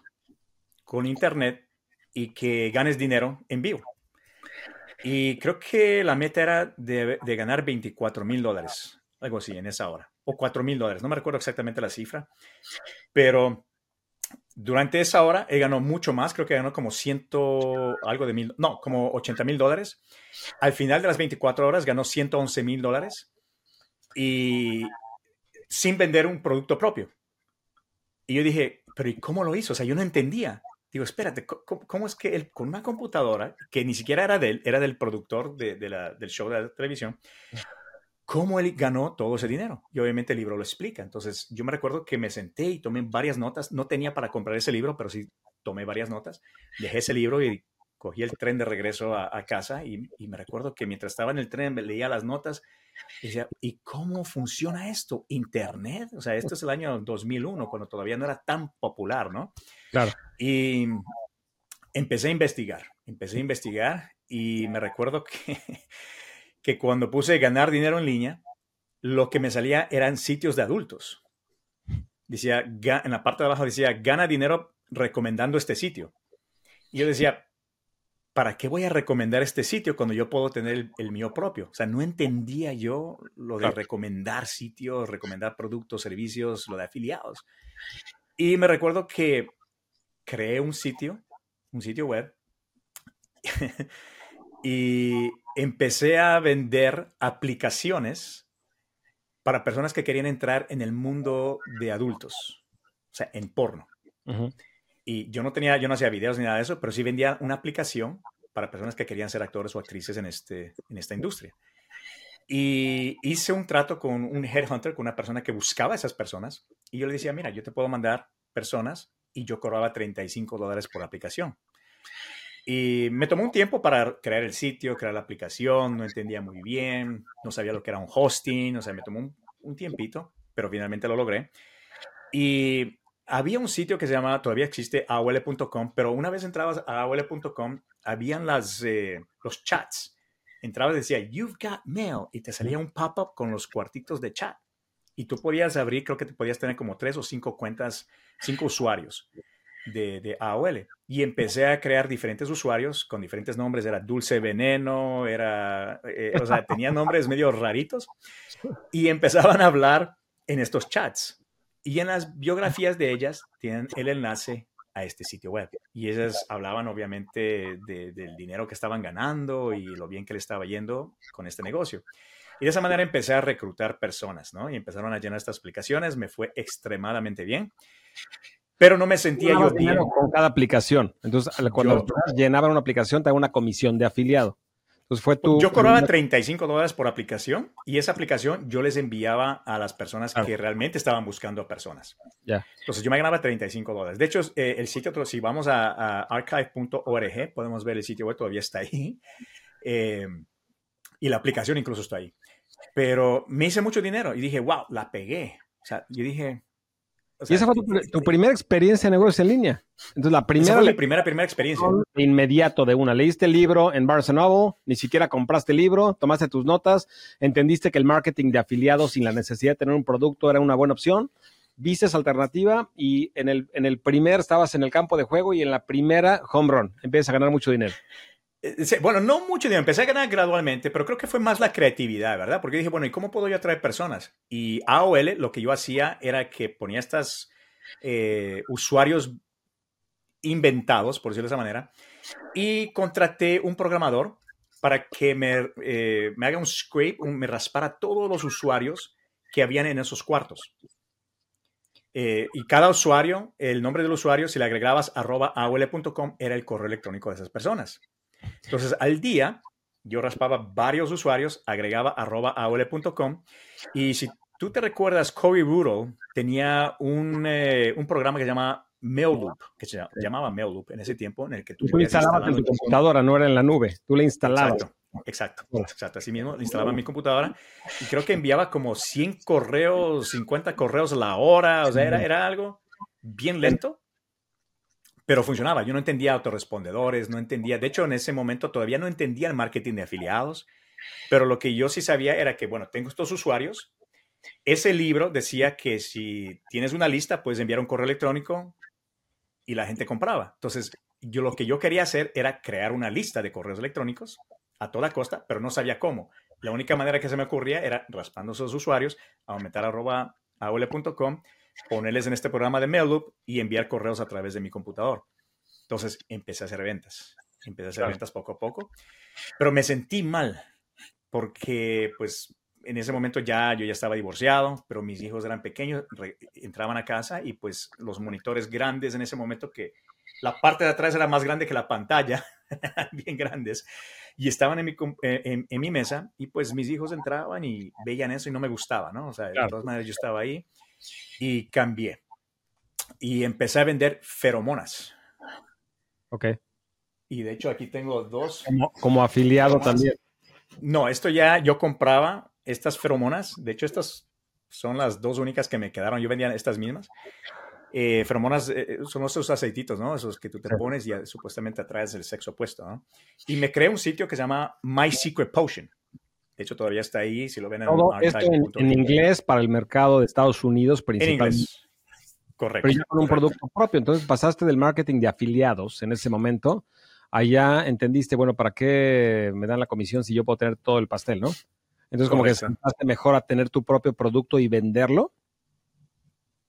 con internet y que ganes dinero en vivo. Y creo que la meta era de, ganar 24 mil dólares, algo así, en esa hora, o 4 mil dólares, no me recuerdo exactamente la cifra, pero durante esa hora él ganó mucho más, creo que ganó como ciento, algo de mil, no, como 80 mil dólares. Al final de las 24 horas ganó 111 mil dólares y sin vender un producto propio. Y yo dije, pero ¿y cómo lo hizo? O sea, yo no entendía. Digo, espérate, ¿cómo, es que él con una computadora, que ni siquiera era de él, era del productor de, del show de la televisión, cómo él ganó todo ese dinero? Y obviamente el libro lo explica. Entonces, yo me recuerdo que me senté y tomé varias notas. No tenía para comprar ese libro, pero sí tomé varias notas. Dejé ese libro y cogí el tren de regreso a, casa y, y, me recuerdo que mientras estaba en el tren leía las notas y decía, ¿y cómo funciona esto? ¿Internet? O sea, esto es el año 2001, cuando todavía no era tan popular, ¿no? Claro. Y empecé a investigar, empecé a investigar y me recuerdo que, que cuando puse ganar dinero en línea, lo que me salía eran sitios de adultos. Decía, en la parte de abajo decía, gana dinero recomendando este sitio. Y yo decía, ¿para qué voy a recomendar este sitio cuando yo puedo tener el, mío propio? O sea, no entendía yo lo de recomendar sitios, recomendar productos, servicios, lo de afiliados. Y me recuerdo que creé un sitio, un sitio web, y empecé a vender aplicaciones para personas que querían entrar en el mundo de adultos, o sea, en porno. Y yo no tenía, yo no hacía videos ni nada de eso, pero sí vendía una aplicación para personas que querían ser actores o actrices en, este, en esta industria. Y hice un trato con un headhunter, con una persona que buscaba a esas personas. Y yo le decía, mira, yo te puedo mandar personas y yo cobraba 35 dólares por aplicación. Y me tomó un tiempo para crear el sitio, crear la aplicación, no entendía muy bien, no sabía lo que era un hosting, o sea, me tomó un, un tiempito, pero finalmente lo logré. Y había un sitio que se llamaba, todavía existe, AOL.com, pero una vez entrabas a AOL.com, habían las, eh, los chats. Entrabas y decía, You've got mail, y te salía un pop-up con los cuartitos de chat. Y tú podías abrir, creo que te podías tener como tres o cinco cuentas, cinco usuarios. de, AOL. Y empecé a crear diferentes usuarios con diferentes nombres. Era Dulce Veneno, era, eh, o sea, tenía nombres medio raritos. Y empezaban a hablar en estos chats. Y en las biografías de ellas tienen el enlace a este sitio web. Y ellas hablaban obviamente del dinero que estaban ganando y lo bien que le estaba yendo con este negocio. Y de esa manera empecé a reclutar personas, ¿no? Y empezaron a llenar estas aplicaciones, me fue extremadamente bien pero no me sentía yo bien. con cada aplicación. Entonces, cuando llenaban una aplicación, te daba una comisión de afiliado. Entonces, fue tu... Yo cobraba 35 dólares por aplicación y esa aplicación yo les enviaba a las personas que realmente estaban buscando personas. Ya. Entonces, yo me ganaba 35 dólares. De hecho, eh, el sitio, si vamos a, archive.org, podemos ver el sitio web, todavía está ahí. Eh, y la aplicación incluso está ahí. Pero me hice mucho dinero y dije, wow, la pegué. O sea, yo dije, y esa fue tu, primera experiencia de negocios en línea. Entonces, la primera. Esa fue primera, primera experiencia. inmediato de una. Leíste el libro en Barnes Noble, ni siquiera compraste el libro, tomaste tus notas, entendiste que el marketing de afiliados sin la necesidad de tener un producto era una buena opción. Viste esa alternativa y en el, en el primer estabas en el campo de juego y en la primera home run. Empiezas a ganar mucho dinero. Eh, bueno, no mucho dinero, empecé a ganar gradualmente, pero creo que fue más la creatividad, ¿verdad? Porque dije, bueno, ¿y cómo puedo yo atraer personas? Y AOL lo que yo hacía era que ponía estos eh, usuarios inventados, por decirlo de esa manera, y contraté un programador para que me, eh, haga un scrape, me raspara todos los usuarios que habían en esos cuartos. y cada usuario, el nombre del usuario, si le agregabas arroba aol.com, era el correo electrónico de esas personas. Entonces, al día, yo raspaba varios usuarios, agregaba arroba aol.com y si tú te recuerdas, Cory Rudol tenía un, eh, un programa que se llama MailLoop, que se llamaba MailLoop en ese tiempo, en el que tú, tú instalabas en tu computadora, no era en la nube, tú le instalabas. Exacto, exacto, Así mismo, instalaba en mi computadora y creo que enviaba como 100 correos, 50 correos a la hora, o sea, era, era algo bien lento, pero funcionaba. Yo no entendía autorrespondedores, no entendía, de hecho en ese momento todavía no entendía el marketing de afiliados, pero lo que yo sí sabía era que, bueno, tengo estos usuarios. Ese libro decía que si tienes una lista, puedes enviar un correo electrónico y la gente compraba. Entonces, yo lo que yo quería hacer era crear una lista de correos electrónicos a toda costa, pero no sabía cómo. La única manera que se me ocurría era raspando esos usuarios, aumentar arroba aole.com ponerles en este programa de MailLoop y enviar correos a través de mi computador. Entonces empecé a hacer ventas. Empecé a hacer ventas poco a poco. Pero me sentí mal porque pues en ese momento ya yo ya estaba divorciado, pero mis hijos eran pequeños, entraban a casa y pues los monitores grandes en ese momento que la parte de atrás era más grande que la pantalla, bien grandes, y estaban en mi, eh, en, mi, mesa y pues mis hijos entraban y veían eso y no me gustaba, ¿no? O sea, de todas maneras yo estaba ahí y cambié. Y empecé a vender feromonas. Ok. Y de hecho aquí tengo dos. Como, afiliado también. No, esto ya yo compraba estas feromonas. De hecho, estas son las dos únicas que me quedaron. Yo vendía estas mismas. Eh, feromonas eh, eh, son esos aceititos, ¿no? Esos que tú te pones y supuestamente atraes el sexo opuesto, ¿no? Y me creé un sitio que se llama My Secret Potion. De hecho, todavía está ahí, si lo ven en Todo esto en, inglés para el mercado de Estados Unidos principalmente. En inglés. Correcto. Pero ya con un producto propio. Entonces pasaste del marketing de afiliados en ese momento. Allá entendiste, bueno, ¿para qué me dan la comisión si yo puedo tener todo el pastel, no? Entonces, como que pasaste mejor a tener tu propio producto y venderlo.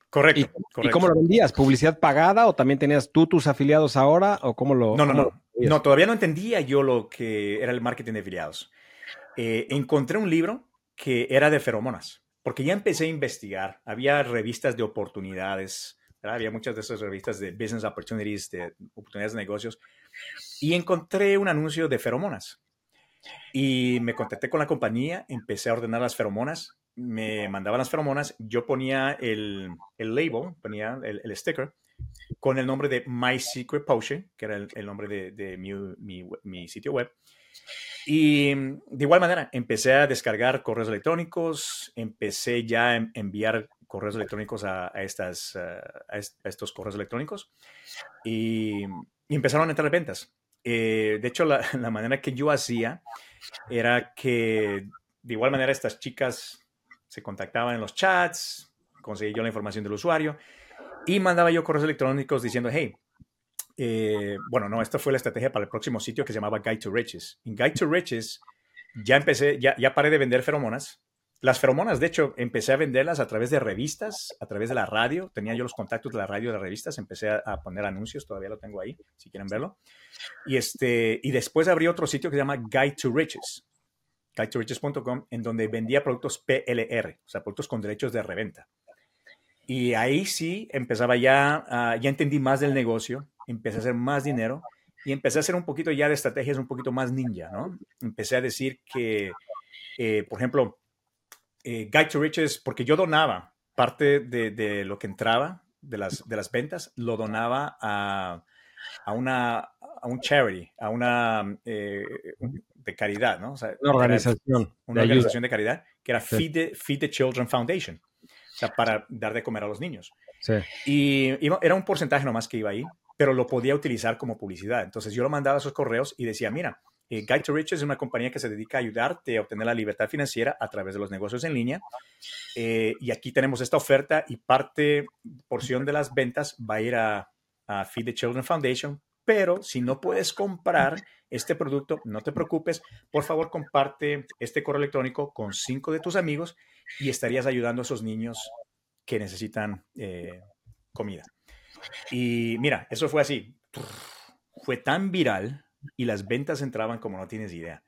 Correcto ¿Y, cómo lo vendías? ¿Publicidad pagada o también tenías tú tus afiliados ahora o cómo lo? No, no, no. No, todavía no entendía yo lo que era el marketing de afiliados. Eh, encontré un libro que era de feromonas, porque ya empecé a investigar. Había revistas de oportunidades, había muchas de esas revistas de business opportunities, de oportunidades de negocios, y encontré un anuncio de feromonas. Y me contacté con la compañía, empecé a ordenar las feromonas, me mandaban las feromonas, yo ponía el, el label, ponía el, el, sticker con el nombre de My Secret Potion, que era el, nombre de, de mi, mi, mi, sitio web. Y mm, de igual manera, empecé a descargar correos electrónicos, empecé ya a enviar correos electrónicos a, estas, a, estos correos electrónicos y, empezaron a entrar ventas. Eh, de hecho, la, la, manera que yo hacía era que de igual manera estas chicas se contactaban en los chats, conseguí yo la información del usuario Y mandaba yo correos electrónicos diciendo, hey, eh, bueno, no, esta fue la estrategia para el próximo sitio que se llamaba Guide to Riches. En Guide to Riches ya empecé, ya, ya paré de vender feromonas. Las feromonas, de hecho, empecé a venderlas a través de revistas, a través de la radio. Tenía yo los contactos de la radio de las revistas. Empecé a, poner anuncios, todavía lo tengo ahí, si quieren verlo. Y, este, y después abrí otro sitio que se llama Guide to Riches, guideriches.com, en donde vendía productos PLR, o sea, productos con derechos de reventa. Y ahí sí empezaba ya, ah, ya entendí más del negocio, empecé a hacer más dinero y empecé a hacer un poquito ya de estrategias un poquito más ninja, ¿no? Empecé a decir que, eh, por ejemplo, eh, Guide to Riches, porque yo donaba parte de, lo que entraba de las, de las ventas, lo donaba a, a una a un charity, a una eh, de caridad, ¿no? una organización. Una de organización de caridad que era Feed, the, Children Foundation, o sea, para dar de comer a los niños. Sí. Y era un porcentaje nomás que iba ahí, pero lo podía utilizar como publicidad. Entonces yo lo mandaba a esos correos y decía, mira, eh, Guide to Riches es una compañía que se dedica a ayudarte a obtener la libertad financiera a través de los negocios en línea. Eh, y aquí tenemos esta oferta y parte, porción de las ventas va a ir a, Feed the Children Foundation. Pero si no puedes comprar este producto, no te preocupes. Por favor, comparte este correo electrónico con cinco de tus amigos y estarías ayudando a esos niños que necesitan eh, comida. Y mira, eso fue así. Fue tan viral y las ventas entraban como no tienes idea.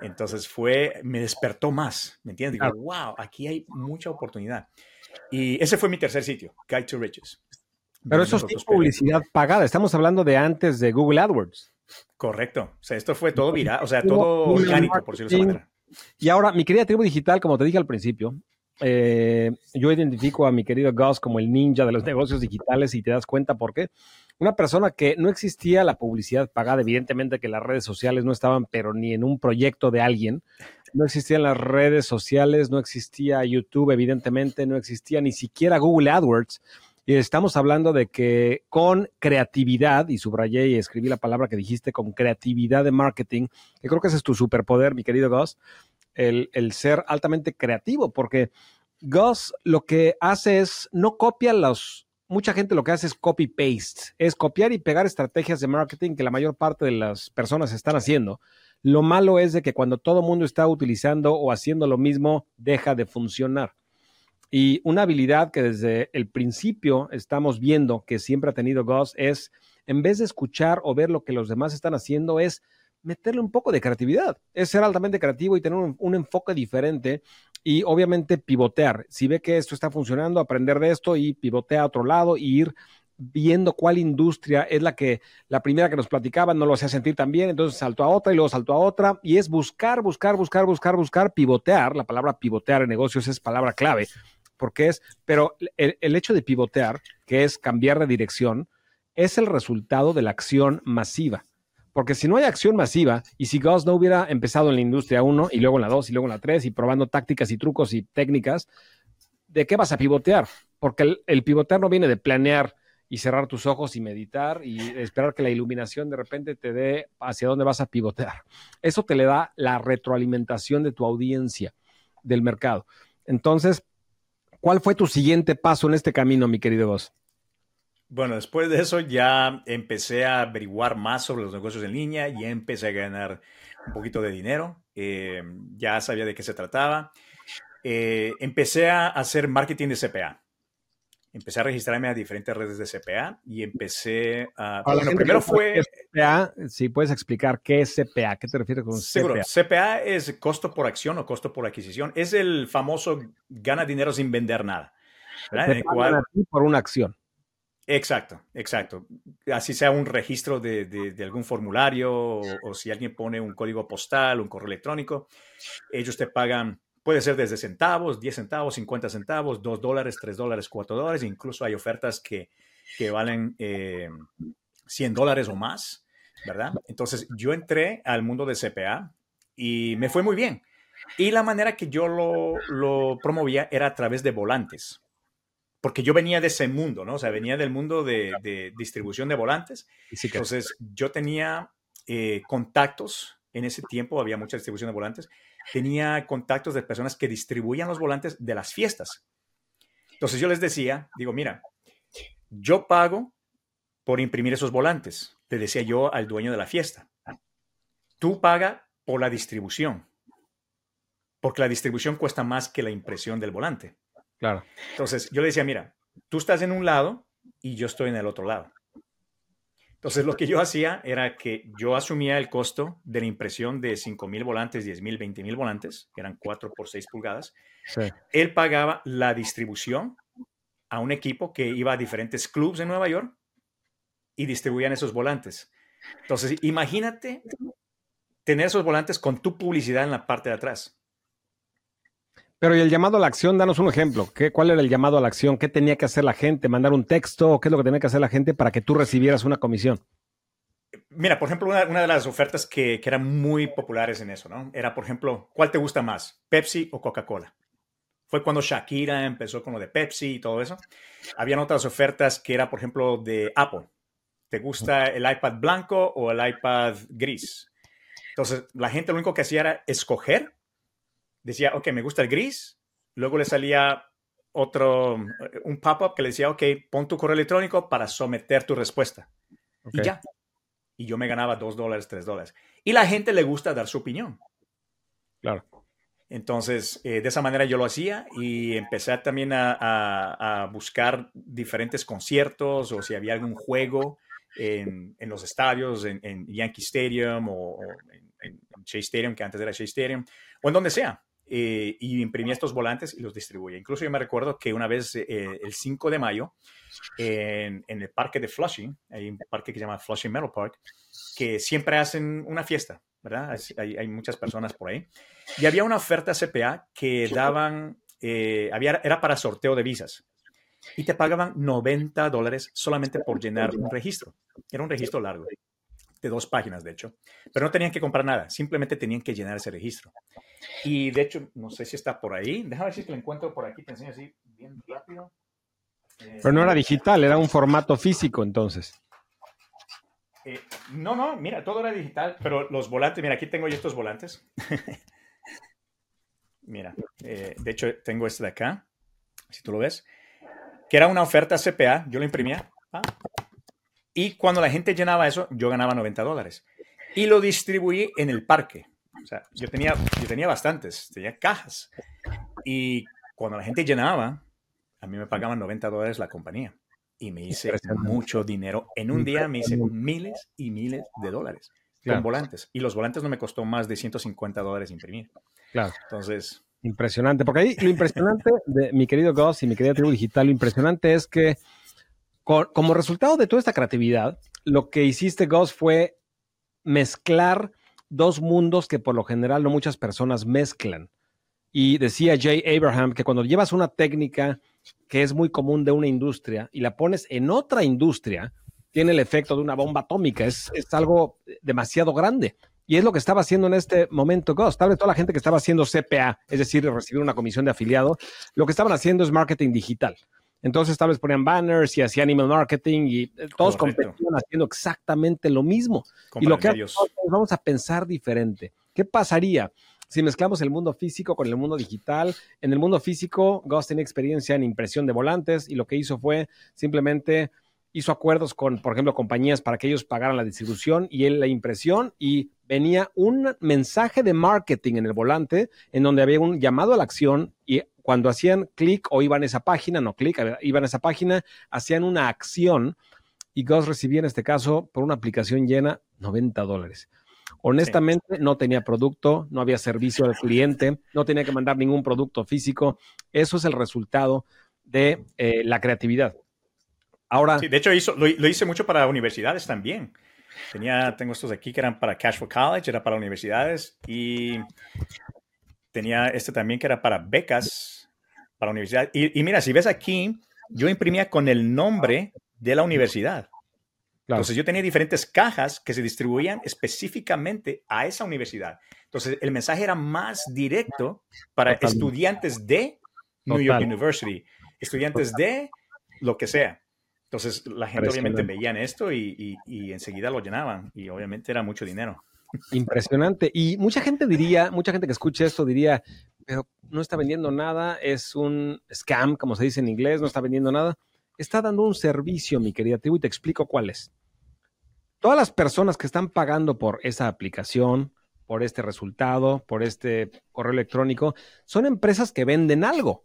Entonces fue, me despertó más, ¿me entiendes? Digo, wow, aquí hay mucha oportunidad. Y ese fue mi tercer sitio, Guide to Riches. Pero eso es publicidad pagada, estamos hablando de antes de Google AdWords. Correcto, o sea, esto fue todo viral, o sea, todo orgánico, por decirlo de manera. Y ahora, mi querida tribu digital, como te dije al principio, eh, yo identifico a mi querido Gus como el ninja de los negocios digitales y te das cuenta por qué una persona que no existía la publicidad pagada, evidentemente que las redes sociales no estaban, pero ni en un proyecto de alguien, no existían las redes sociales, no existía YouTube, evidentemente, no existía ni siquiera Google AdWords. Y estamos hablando de que con creatividad, y subrayé y escribí la palabra que dijiste, con creatividad de marketing, que creo que ese es tu superpoder, mi querido Gus, el, el ser altamente creativo, porque Gus lo que hace es no copia los, mucha gente lo que hace es copy-paste, es copiar y pegar estrategias de marketing que la mayor parte de las personas están haciendo. Lo malo es de que cuando todo el mundo está utilizando o haciendo lo mismo, deja de funcionar. Y una habilidad que desde el principio estamos viendo que siempre ha tenido Gus es, en vez de escuchar o ver lo que los demás están haciendo, es meterle un poco de creatividad, es ser altamente creativo y tener un, enfoque diferente y obviamente pivotear. Si ve que esto está funcionando, aprender de esto y pivotea a otro lado y ir viendo cuál industria es la que la primera que nos platicaban no lo hacía sentir tan bien, entonces saltó a otra y luego saltó a otra y es buscar, buscar, buscar, buscar, buscar, pivotear. La palabra pivotear en negocios es palabra clave porque es, pero el, hecho de pivotear, que es cambiar de dirección, es el resultado de la acción masiva. Porque si no hay acción masiva y si Gus no hubiera empezado en la industria 1 y luego en la 2 y luego en la 3 y probando tácticas y trucos y técnicas, ¿de qué vas a pivotear? Porque el, pivotear no viene de planear y cerrar tus ojos y meditar y esperar que la iluminación de repente te dé hacia dónde vas a pivotear. Eso te le da la retroalimentación de tu audiencia, del mercado. Entonces, ¿cuál fue tu siguiente paso en este camino, mi querido Gus? Bueno, después de eso ya empecé a averiguar más sobre los negocios en línea, y empecé a ganar un poquito de dinero, eh, ya sabía de qué se trataba. Eh, empecé a hacer marketing de CPA. Empecé a registrarme a diferentes redes de CPA y empecé a... Bueno, primero fue... CPA, si puedes explicar qué es CPA, ¿qué te refieres con Seguro. CPA? CPA es costo por acción o costo por adquisición. Es el famoso gana dinero sin vender nada. ¿verdad? por una acción. Exacto, exacto. Así sea un registro de, algún formulario o, si alguien pone un código postal, un correo electrónico, ellos te pagan, puede ser desde centavos, 10 centavos, 50 centavos, 2 dólares, 3 dólares, 4 dólares, incluso hay ofertas que, valen 100 eh, dólares o más, ¿verdad? Entonces yo entré al mundo de CPA y me fue muy bien. Y la manera que yo lo, lo promovía era a través de volantes porque yo venía de ese mundo, ¿no? O sea, venía del mundo de, distribución de volantes. Entonces, yo tenía eh, contactos, en ese tiempo había mucha distribución de volantes, tenía contactos de personas que distribuían los volantes de las fiestas. Entonces, yo les decía, digo, mira, yo pago por imprimir esos volantes, le decía yo al dueño de la fiesta. Tú paga por la distribución, porque la distribución cuesta más que la impresión del volante. Claro. Entonces yo le decía, mira, tú estás en un lado y yo estoy en el otro lado. Entonces lo que yo hacía era que yo asumía el costo de la impresión de 5 mil volantes, 10 mil, 20 mil volantes, que eran 4 por 6 pulgadas. Él pagaba la distribución a un equipo que iba a diferentes clubs en Nueva York y distribuían esos volantes. Entonces, imagínate tener esos volantes con tu publicidad en la parte de atrás. Pero y el llamado a la acción, danos un ejemplo. ¿Qué, ¿Cuál era el llamado a la acción? ¿Qué tenía que hacer la gente? ¿Mandar un texto? ¿O qué es lo que tenía que hacer la gente para que tú recibieras una comisión? Mira, por ejemplo, una, de las ofertas que, que, eran muy populares en eso, ¿no? Era, por ejemplo, ¿cuál te gusta más? ¿Pepsi o Coca-Cola? Fue cuando Shakira empezó con lo de Pepsi y todo eso. Habían otras ofertas que era, por ejemplo, de Apple. ¿Te gusta el iPad blanco o el iPad gris? Entonces, la gente lo único que hacía era escoger decía, ok, me gusta el gris. Luego le salía otro, un pop-up que le decía, ok, pon tu correo electrónico para someter tu respuesta. Y ya. Y yo me ganaba dos dólares, tres dólares. Y la gente le gusta dar su opinión. Claro. Entonces, eh, de esa manera yo lo hacía y empecé también a, buscar diferentes conciertos o si había algún juego en, los estadios, en, Yankee Stadium o, en, en, Chase Stadium, que antes era Chase Stadium, o en donde sea. Eh, y imprimía estos volantes y los distribuía. Incluso yo me recuerdo que una vez, eh, el 5 de mayo, en, el parque de Flushing, hay un parque que se llama Flushing Metal Park, que siempre hacen una fiesta, ¿verdad? Hay, hay muchas personas por ahí. Y había una oferta CPA que daban, eh, había, era para sorteo de visas. Y te pagaban 90 dólares solamente por llenar un registro. Era un registro largo de dos páginas, de hecho. Pero no tenían que comprar nada, simplemente tenían que llenar ese registro. Y de hecho, no sé si está por ahí. Déjame ver si lo encuentro por aquí, te enseño así bien rápido. Pero no era digital, era un formato físico entonces. Eh, no, no, mira, todo era digital, pero los volantes, mira, aquí tengo yo estos volantes. mira, eh, de hecho tengo este de acá, si tú lo ves, que era una oferta CPA, yo lo imprimía. Ah, y cuando la gente llenaba eso, yo ganaba 90 dólares. Y lo distribuí en el parque. O sea, yo tenía, yo tenía bastantes, tenía cajas. Y cuando la gente llenaba, a mí me pagaban 90 dólares la compañía. Y me hice mucho dinero. En un día me hice miles y miles de dólares con volantes. Y los volantes no me costó más de 150 dólares imprimir. Claro. Entonces. Impresionante. Porque ahí lo impresionante de mi querido Goss y mi querida tribu digital, lo impresionante es que como resultado de toda esta creatividad, lo que hiciste, Gus, fue mezclar dos mundos que por lo general no muchas personas mezclan. Y decía Jay Abraham que cuando llevas una técnica que es muy común de una industria y la pones en otra industria, tiene el efecto de una bomba atómica. Es, es algo demasiado grande. Y es lo que estaba haciendo en este momento Gus. Tal vez toda la gente que estaba haciendo CPA, es decir, recibir una comisión de afiliado, lo que estaban haciendo es marketing digital. Entonces tal vez ponían banners y hacían email marketing y eh, todos competían haciendo exactamente lo mismo. y lo que vamos a pensar diferente. ¿Qué pasaría si mezclamos el mundo físico con el mundo digital? En el mundo físico, Ghost tenía experiencia en impresión de volantes y lo que hizo fue simplemente hizo acuerdos con, por ejemplo, compañías para que ellos pagaran la distribución y él la impresión y venía un mensaje de marketing en el volante en donde había un llamado a la acción y cuando hacían clic o iban a esa página, no clic, iban a esa página, hacían una acción y Ghost recibía en este caso por una aplicación llena 90 dólares. Honestamente, no tenía producto, no había servicio al cliente, no tenía que mandar ningún producto físico. Eso es el resultado de eh, la creatividad. Ahora. de hecho, lo, hice mucho para universidades también. Tenía, tengo estos aquí que eran para Cash for College, era para universidades y tenía este también que era para becas para universidad. Y, mira, si ves aquí, yo imprimía con el nombre de la universidad. Entonces yo tenía diferentes cajas que se distribuían específicamente a esa universidad. Entonces el mensaje era más directo para estudiantes de New York University, estudiantes de lo que sea. Entonces la gente obviamente veían esto y, y, enseguida lo llenaban y obviamente era mucho dinero. Impresionante. Y mucha gente diría, mucha gente que escuche esto diría, pero no está vendiendo nada, es un scam, como se dice en inglés, no está vendiendo nada. está dando un servicio, mi querida tribu, y te explico cuál es. Todas las personas que están pagando por esa aplicación, por este resultado, por este correo electrónico, son empresas que venden algo.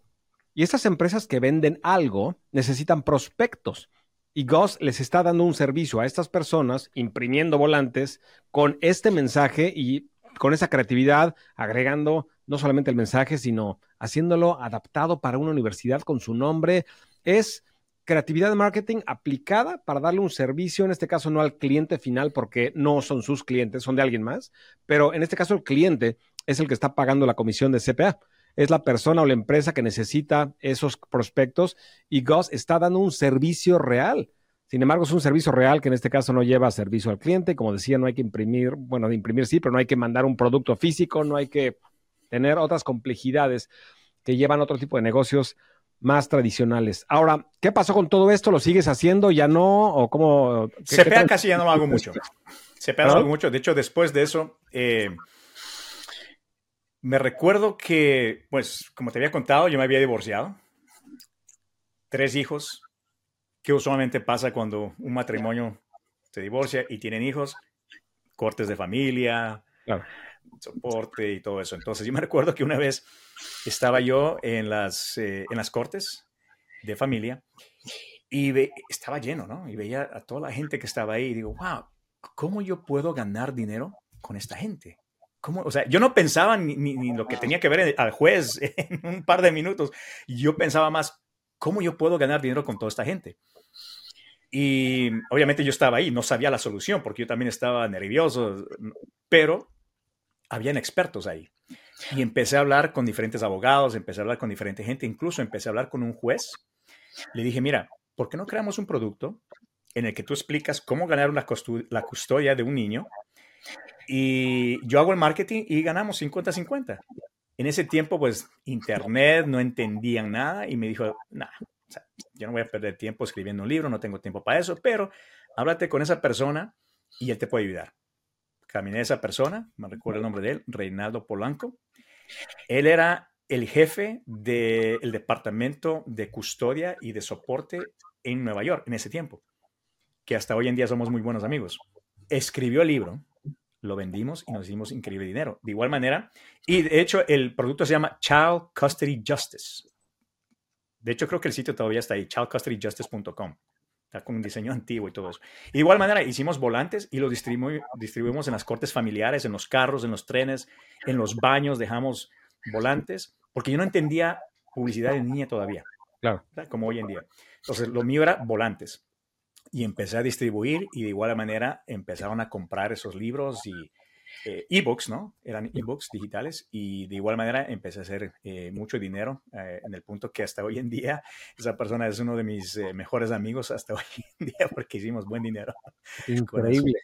Y estas empresas que venden algo necesitan prospectos. Y Goss les está dando un servicio a estas personas imprimiendo volantes con este mensaje y con esa creatividad, agregando no solamente el mensaje, sino haciéndolo adaptado para una universidad con su nombre. Es creatividad de marketing aplicada para darle un servicio, en este caso no al cliente final porque no son sus clientes, son de alguien más, pero en este caso el cliente es el que está pagando la comisión de CPA es la persona o la empresa que necesita esos prospectos y Goss está dando un servicio real. Sin embargo, es un servicio real que en este caso no lleva servicio al cliente. Como decía, no hay que imprimir, bueno, de imprimir sí, pero no hay que mandar un producto físico, no hay que tener otras complejidades que llevan otro tipo de negocios más tradicionales. Ahora, ¿qué pasó con todo esto? ¿Lo sigues haciendo? ¿Ya no? ¿O cómo? CPA casi ya no lo hago mucho. CPA no lo hago mucho. De hecho, después de eso, eh, me recuerdo que, pues, como te había contado, yo me había divorciado. Tres hijos, que usualmente pasa cuando un matrimonio se divorcia y tienen hijos, cortes de familia, soporte y todo eso. Entonces, yo me recuerdo que una vez estaba yo en las, eh, en las cortes de familia y estaba lleno, ¿no? Y veía a toda la gente que estaba ahí y digo, wow, ¿cómo yo puedo ganar dinero con esta gente? O sea, yo no pensaba ni, lo que tenía que ver al juez en un par de minutos. Yo pensaba más, ¿cómo yo puedo ganar dinero con toda esta gente? Y obviamente yo estaba ahí, no sabía la solución porque yo también estaba nervioso, pero habían expertos ahí. Y empecé a hablar con diferentes abogados, empecé a hablar con diferente gente, incluso empecé a hablar con un juez. Le dije, mira, ¿por qué no creamos un producto en el que tú explicas cómo ganar una la custodia de un niño y yo hago el marketing y ganamos 50-50. En ese tiempo, pues, internet, no entendían nada y me dijo, nada, yo no voy a perder tiempo escribiendo un libro, no tengo tiempo para eso, pero háblate con esa persona y él te puede ayudar. Caminé a esa persona, me recuerdo el nombre de él, Reinaldo Polanco. Él era el jefe del departamento de custodia y de soporte en Nueva York en ese tiempo, que hasta hoy en día somos muy buenos amigos. Escribió el libro, lo vendimos y nos hicimos increíble dinero. De igual manera, y de hecho el producto se llama Child Custody Justice. De hecho, creo que el sitio todavía está ahí, childcustodyjustice.com. Está con un diseño antiguo y todo eso. Y de igual manera, hicimos volantes y los distribuimos en las cortes familiares, en los carros, en los trenes, en los baños, dejamos volantes, porque yo no entendía publicidad en niña todavía. Claro. Como hoy en día. Entonces, lo mío era volantes y empecé a distribuir y de igual manera empezaron a comprar esos libros y eh, ebooks, ¿no? Eran ebooks digitales y de igual manera empecé a hacer eh, mucho dinero eh, en el punto que hasta hoy en día esa persona es uno de mis mejores amigos hasta hoy en día porque hicimos buen dinero. Increíble.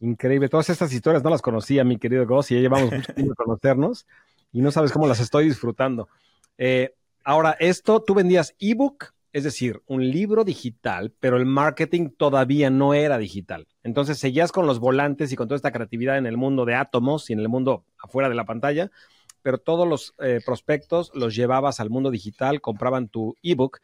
Increíble. Todas estas historias no las conocía, mi querido Goss, y ya llevamos mucho tiempo conocernos y no sabes cómo las estoy disfrutando. ahora, esto, tú vendías ebook es decir, un libro digital, pero el marketing todavía no era digital. Entonces seguías con los volantes y con toda esta creatividad en el mundo de átomos y en el mundo afuera de la pantalla, pero todos los eh, prospectos los llevabas al mundo digital, compraban tu ebook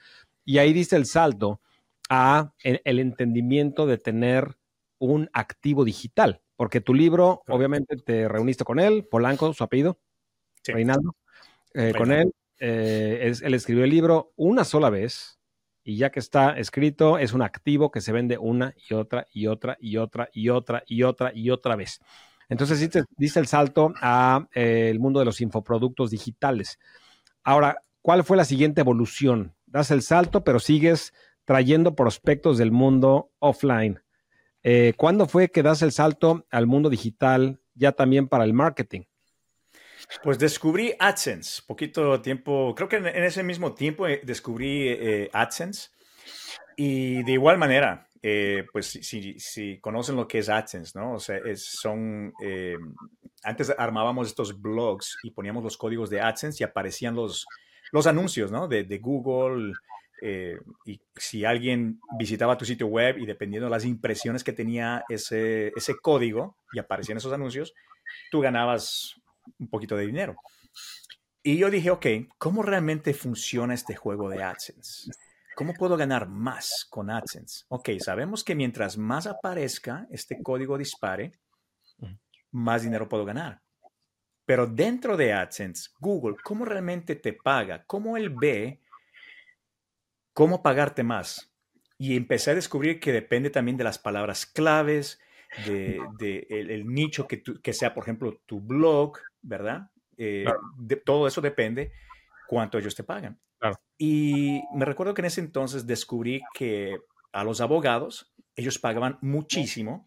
y ahí diste el salto a el, entendimiento de tener un activo digital, porque tu libro, obviamente te reuniste con él, Polanco, su apellido, Reinaldo, eh, con él, eh, él escribió el libro una sola vez, y ya que está escrito, es un activo que se vende una y otra y otra y otra y otra y otra y otra vez. Entonces dice, el salto a eh, mundo de los infoproductos digitales. Ahora, ¿cuál fue la siguiente evolución? Das el salto, pero sigues trayendo prospectos del mundo offline. Eh, ¿Cuándo fue que das el salto al mundo digital ya también para el marketing? Pues descubrí AdSense, poquito tiempo, creo que en, ese mismo tiempo eh, descubrí eh, AdSense y de igual manera, eh, pues si, si, conocen lo que es AdSense, ¿no? O sea, es, son, antes armábamos estos blogs y poníamos los códigos de AdSense y aparecían los, los anuncios, ¿no? De, de Google. y si alguien visitaba tu sitio web y dependiendo de las impresiones que tenía ese, ese código y aparecían esos anuncios, tú ganabas un poquito de dinero. Y yo dije, ok, ¿cómo realmente funciona este juego de AdSense? ¿cómo puedo ganar más con AdSense? Ok, sabemos que mientras más aparezca este código dispare, más dinero puedo ganar. Pero dentro de AdSense, Google, ¿cómo realmente te paga? ¿Cómo él ve cómo pagarte más? Y empecé a descubrir que depende también de las palabras claves, de, el, nicho que, que, sea, por ejemplo, tu blog, ¿verdad? Eh, de, todo eso depende cuánto ellos te pagan. Y me recuerdo que en ese entonces descubrí que a los abogados ellos pagaban muchísimo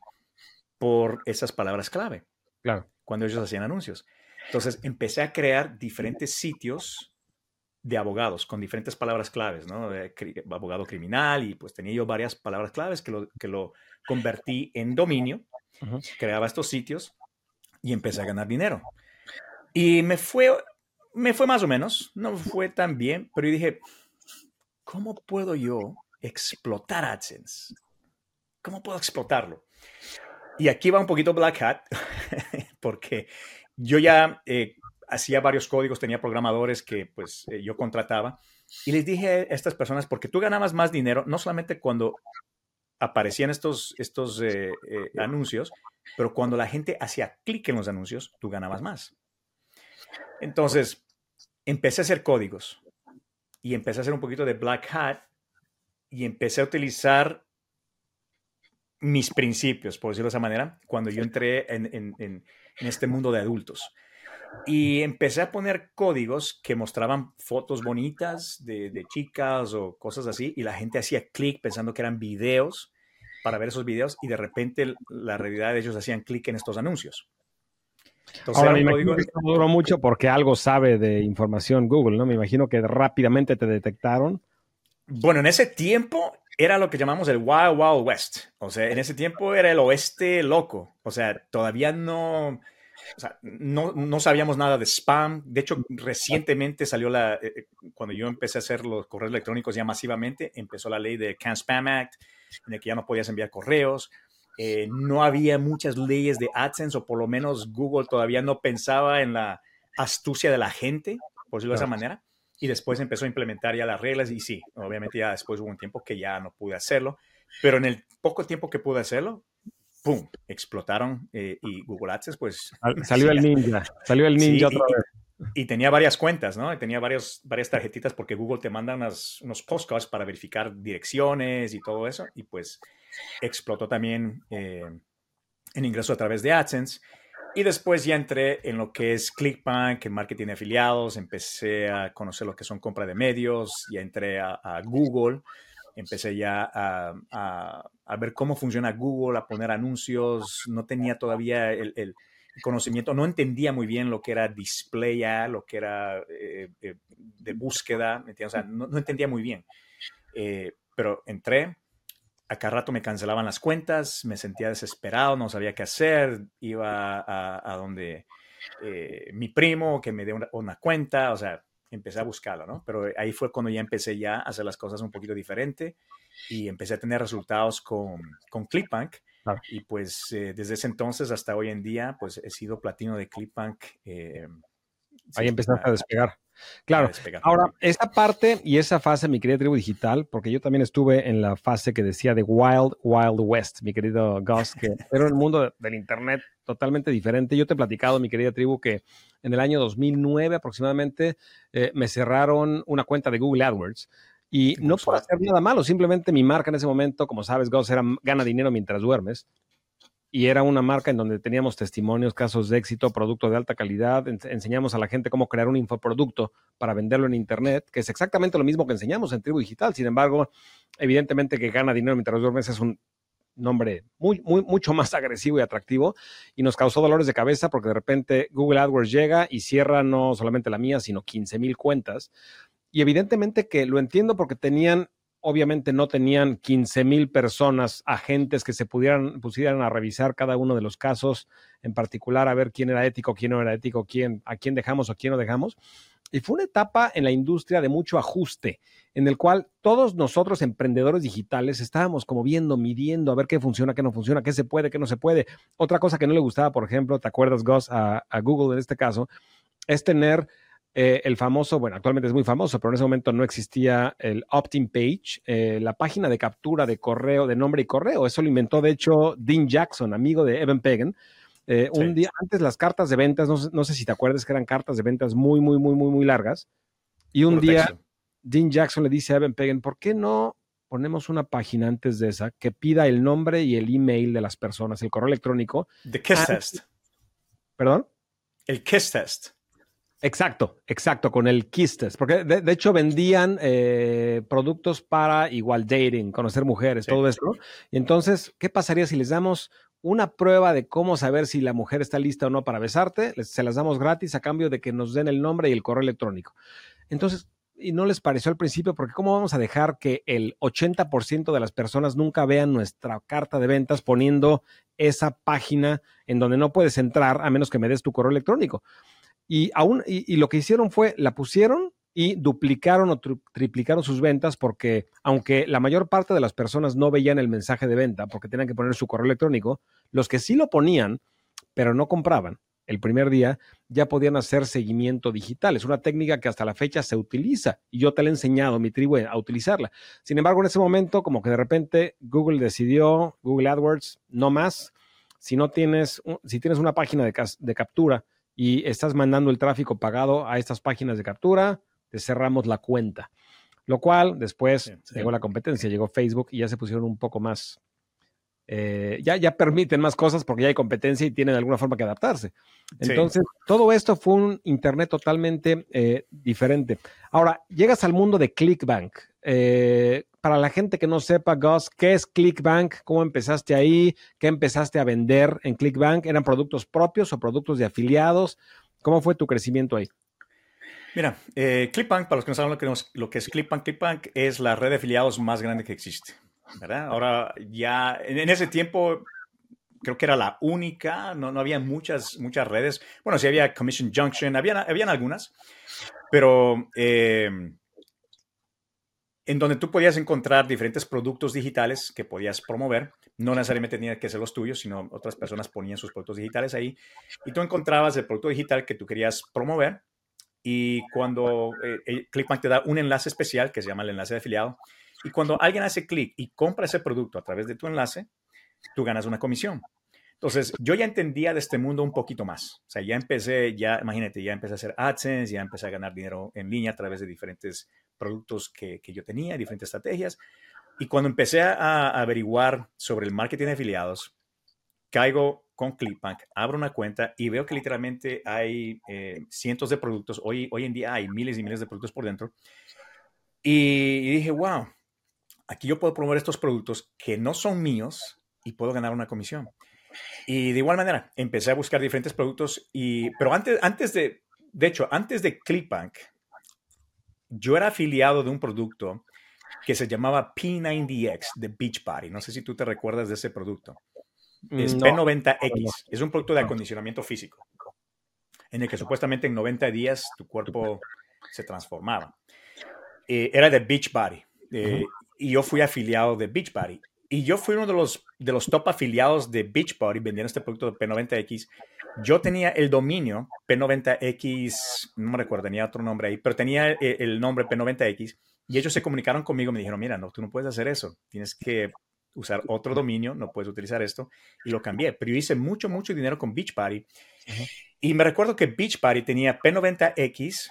por esas palabras clave. Claro. Cuando ellos hacían anuncios. Entonces empecé a crear diferentes sitios de abogados con diferentes palabras claves, ¿no? abogado criminal y pues tenía yo varias palabras claves que lo, que lo convertí en dominio, creaba estos sitios y empecé a ganar dinero. Y me fue, me fue más o menos, no fue tan bien, pero yo dije, ¿cómo puedo yo explotar AdSense? ¿Cómo puedo explotarlo? Y aquí va un poquito Black Hat, porque yo ya eh, hacía varios códigos, tenía programadores que pues eh, yo contrataba y les dije a estas personas, porque tú ganabas más dinero, no solamente cuando aparecían estos, estos eh, anuncios, pero cuando la gente hacía clic en los anuncios, tú ganabas más. Entonces, empecé a hacer códigos y empecé a hacer un poquito de Black Hat y empecé a utilizar mis principios, por decirlo de esa manera, cuando yo entré en, este mundo de adultos. Y empecé a poner códigos que mostraban fotos bonitas de, chicas o cosas así, y la gente hacía clic pensando que eran videos para ver esos videos, y de repente la realidad de ellos hacían clic en estos anuncios. Entonces, Ahora, me imagino que esto duró mucho porque algo sabe de información Google, ¿no? Me imagino que rápidamente te detectaron. Bueno, en ese tiempo era lo que llamamos el Wild Wild West. O sea, en ese tiempo era el oeste loco. O sea, todavía no, o sea, no, no, sabíamos nada de spam. De hecho, recientemente salió la, eh, eh, cuando yo empecé a hacer los correos electrónicos ya masivamente, empezó la ley de Can Spam Act, en el que ya no podías enviar correos. Eh, no había muchas leyes de AdSense, o por lo menos Google todavía no pensaba en la astucia de la gente, por decirlo de esa manera y después empezó a implementar ya las reglas y sí, obviamente ya después hubo un tiempo que ya no pude hacerlo, pero en el poco tiempo que pude hacerlo, ¡pum!, explotaron eh, y Google AdSense pues... Salió el ninja, salió el ninja otra vez. Y, tenía varias cuentas, ¿no? tenía varios, varias tarjetitas porque Google te manda unos postcards para verificar direcciones y todo eso. Y pues explotó también eh, en ingreso a través de AdSense. Y después ya entré en lo que es ClickBank, en marketing de afiliados, empecé a conocer lo que son compra de medios, ya entré a, Google, empecé ya a, ver cómo funciona Google, a poner anuncios, no tenía todavía el, conocimiento, no entendía muy bien lo que era display lo que era eh, eh, de búsqueda, o sea, no, entendía muy bien. Eh, pero entré, a cada rato me cancelaban las cuentas, me sentía desesperado, no sabía qué hacer, iba a, donde eh, mi primo que me dé una, cuenta, o sea, empecé a buscarlo, ¿no? Pero ahí fue cuando ya empecé ya a hacer las cosas un poquito diferente y empecé a tener resultados con, con Clipbank. Y pues eh, desde ese entonces hasta hoy en día, pues he sido platino de Clipbank. Eh, ahí empezaste a despegar. Claro. Ahora, esa parte y esa fase, mi querida tribu digital, porque yo también estuve en la fase que decía de Wild, Wild West, mi querido Gus, que era el mundo del Internet totalmente diferente. Yo te he platicado, mi querida tribu, que en el año 2009 aproximadamente eh, me cerraron una cuenta de Google AdWords. Y no por hacer nada malo, simplemente mi marca en ese momento, como sabes, Gus, era gana dinero mientras duermes y era una marca en donde teníamos testimonios, casos de éxito, producto de alta calidad, enseñamos a la gente cómo crear un infoproducto para venderlo en Internet, que es exactamente lo mismo que enseñamos en Tribu Digital. Sin embargo, evidentemente que gana dinero mientras duermes es un nombre muy, muy, mucho más agresivo y atractivo y nos causó dolores de cabeza porque de repente Google AdWords llega y cierra no solamente la mía, sino 15 mil cuentas. Y evidentemente que lo entiendo porque tenían obviamente no tenían 15 mil personas, agentes que se pudieran, pusieran a revisar cada uno de los casos en particular, a ver quién era ético, quién no era ético, quién, a quién dejamos o quién no dejamos. Y fue una etapa en la industria de mucho ajuste, en el cual todos nosotros, emprendedores digitales, estábamos como viendo, midiendo, a ver qué funciona, qué no funciona, qué se puede, qué no se puede. Otra cosa que no le gustaba, por ejemplo, ¿te acuerdas, Gus, a, a Google en este caso? Es tener eh, el famoso, bueno, actualmente es muy famoso, pero en ese momento no existía el opt-in page, eh, la página de captura de correo, de nombre y correo. Eso lo inventó, de hecho, Dean Jackson, amigo de Evan Pagan. Eh, un día antes las cartas de ventas, no, sé si te acuerdas que eran cartas de ventas muy, muy, muy, muy, muy largas. Y un día Dean Jackson le dice a Evan Pagan, ¿por qué no ponemos una página antes de esa que pida el nombre y el email de las personas, el correo electrónico? The Kiss Test. ¿Perdón? El Kiss Test. Exacto, exacto, con el Kiss Test. Porque de, hecho vendían eh, productos para igual dating, conocer mujeres, todo esto. Y entonces, ¿qué pasaría si les damos una prueba de cómo saber si la mujer está lista o no para besarte? se las damos gratis a cambio de que nos den el nombre y el correo electrónico. Entonces, y no les pareció al principio, porque ¿cómo vamos a dejar que el 80% de las personas nunca vean nuestra carta de ventas poniendo esa página en donde no puedes entrar a menos que me des tu correo electrónico? Y, aún, y, lo que hicieron fue, la pusieron y duplicaron o triplicaron sus ventas porque aunque la mayor parte de las personas no veían el mensaje de venta porque tenían que poner su correo electrónico, los que sí lo ponían, pero no compraban el primer día, ya podían hacer seguimiento digital. Es una técnica que hasta la fecha se utiliza y yo te la he enseñado, mi tribu, a utilizarla. Sin embargo, en ese momento, como que de repente Google decidió, Google AdWords, no más. Si no tienes, si tienes una página de, de captura y estás mandando el tráfico pagado a estas páginas de captura, te cerramos la cuenta. Lo cual después llegó la competencia, llegó Facebook y ya se pusieron un poco más, eh, ya, ya permiten más cosas porque ya hay competencia y tienen alguna forma que adaptarse. Entonces, todo esto fue un Internet totalmente eh, diferente. Ahora, llegas al mundo de ClickBank. Eh, para la gente que no sepa, Gus, ¿qué es ClickBank? ¿Cómo empezaste ahí? ¿Qué empezaste a vender en ClickBank? ¿Eran productos propios o productos de afiliados? ¿Cómo fue tu crecimiento ahí? Mira, eh, ClickBank, para los que no saben lo que, es ClickBank, ClickBank es la red de afiliados más grande que existe. Ahora ya, en, ese tiempo creo que era la única, no, no había muchas, muchas redes. Bueno, sí había Commission Junction, habían, habían algunas, pero eh, en donde tú podías encontrar diferentes productos digitales que podías promover. No necesariamente tenían que ser los tuyos, sino otras personas ponían sus productos digitales ahí y tú encontrabas el producto digital que tú querías promover. Y cuando eh, ClickBank te da un enlace especial que se llama el enlace de afiliado, y cuando alguien hace clic y compra ese producto a través de tu enlace, tú ganas una comisión. Entonces, yo ya entendía de este mundo un poquito más. O sea, ya empecé, ya, imagínate, ya empecé a hacer AdSense, ya empecé a ganar dinero en línea a través de diferentes productos que, que yo tenía, diferentes estrategias. Y cuando empecé a, averiguar sobre el marketing de afiliados, caigo con Clickbank, abro una cuenta y veo que literalmente hay eh, cientos de productos. Hoy, hoy en día hay miles y miles de productos por dentro. Y, dije, wow, aquí yo puedo promover estos productos que no son míos y puedo ganar una comisión. Y de igual manera, empecé a buscar diferentes productos, y, pero antes, antes de, de hecho, antes de Clickbank, yo era afiliado de un producto que se llamaba P90X de Beachbody. No sé si tú te recuerdas de ese producto. Es P90X. Es un producto de acondicionamiento físico en el que supuestamente en 90 días tu cuerpo se transformaba. Eh, era de Beachbody. Eh, y yo fui afiliado de Beachbody. Y yo fui uno de los, de los top afiliados de Beachbody vendiendo este producto de P90X yo tenía el dominio P90X, no me recuerdo, tenía otro nombre ahí, pero tenía el, nombre P90X y ellos se comunicaron conmigo, me dijeron, mira, no, tú no puedes hacer eso, tienes que usar otro dominio, no puedes utilizar esto, y lo cambié. Pero yo hice mucho, mucho dinero con Beachbody. Y me recuerdo que Beachbody tenía P90X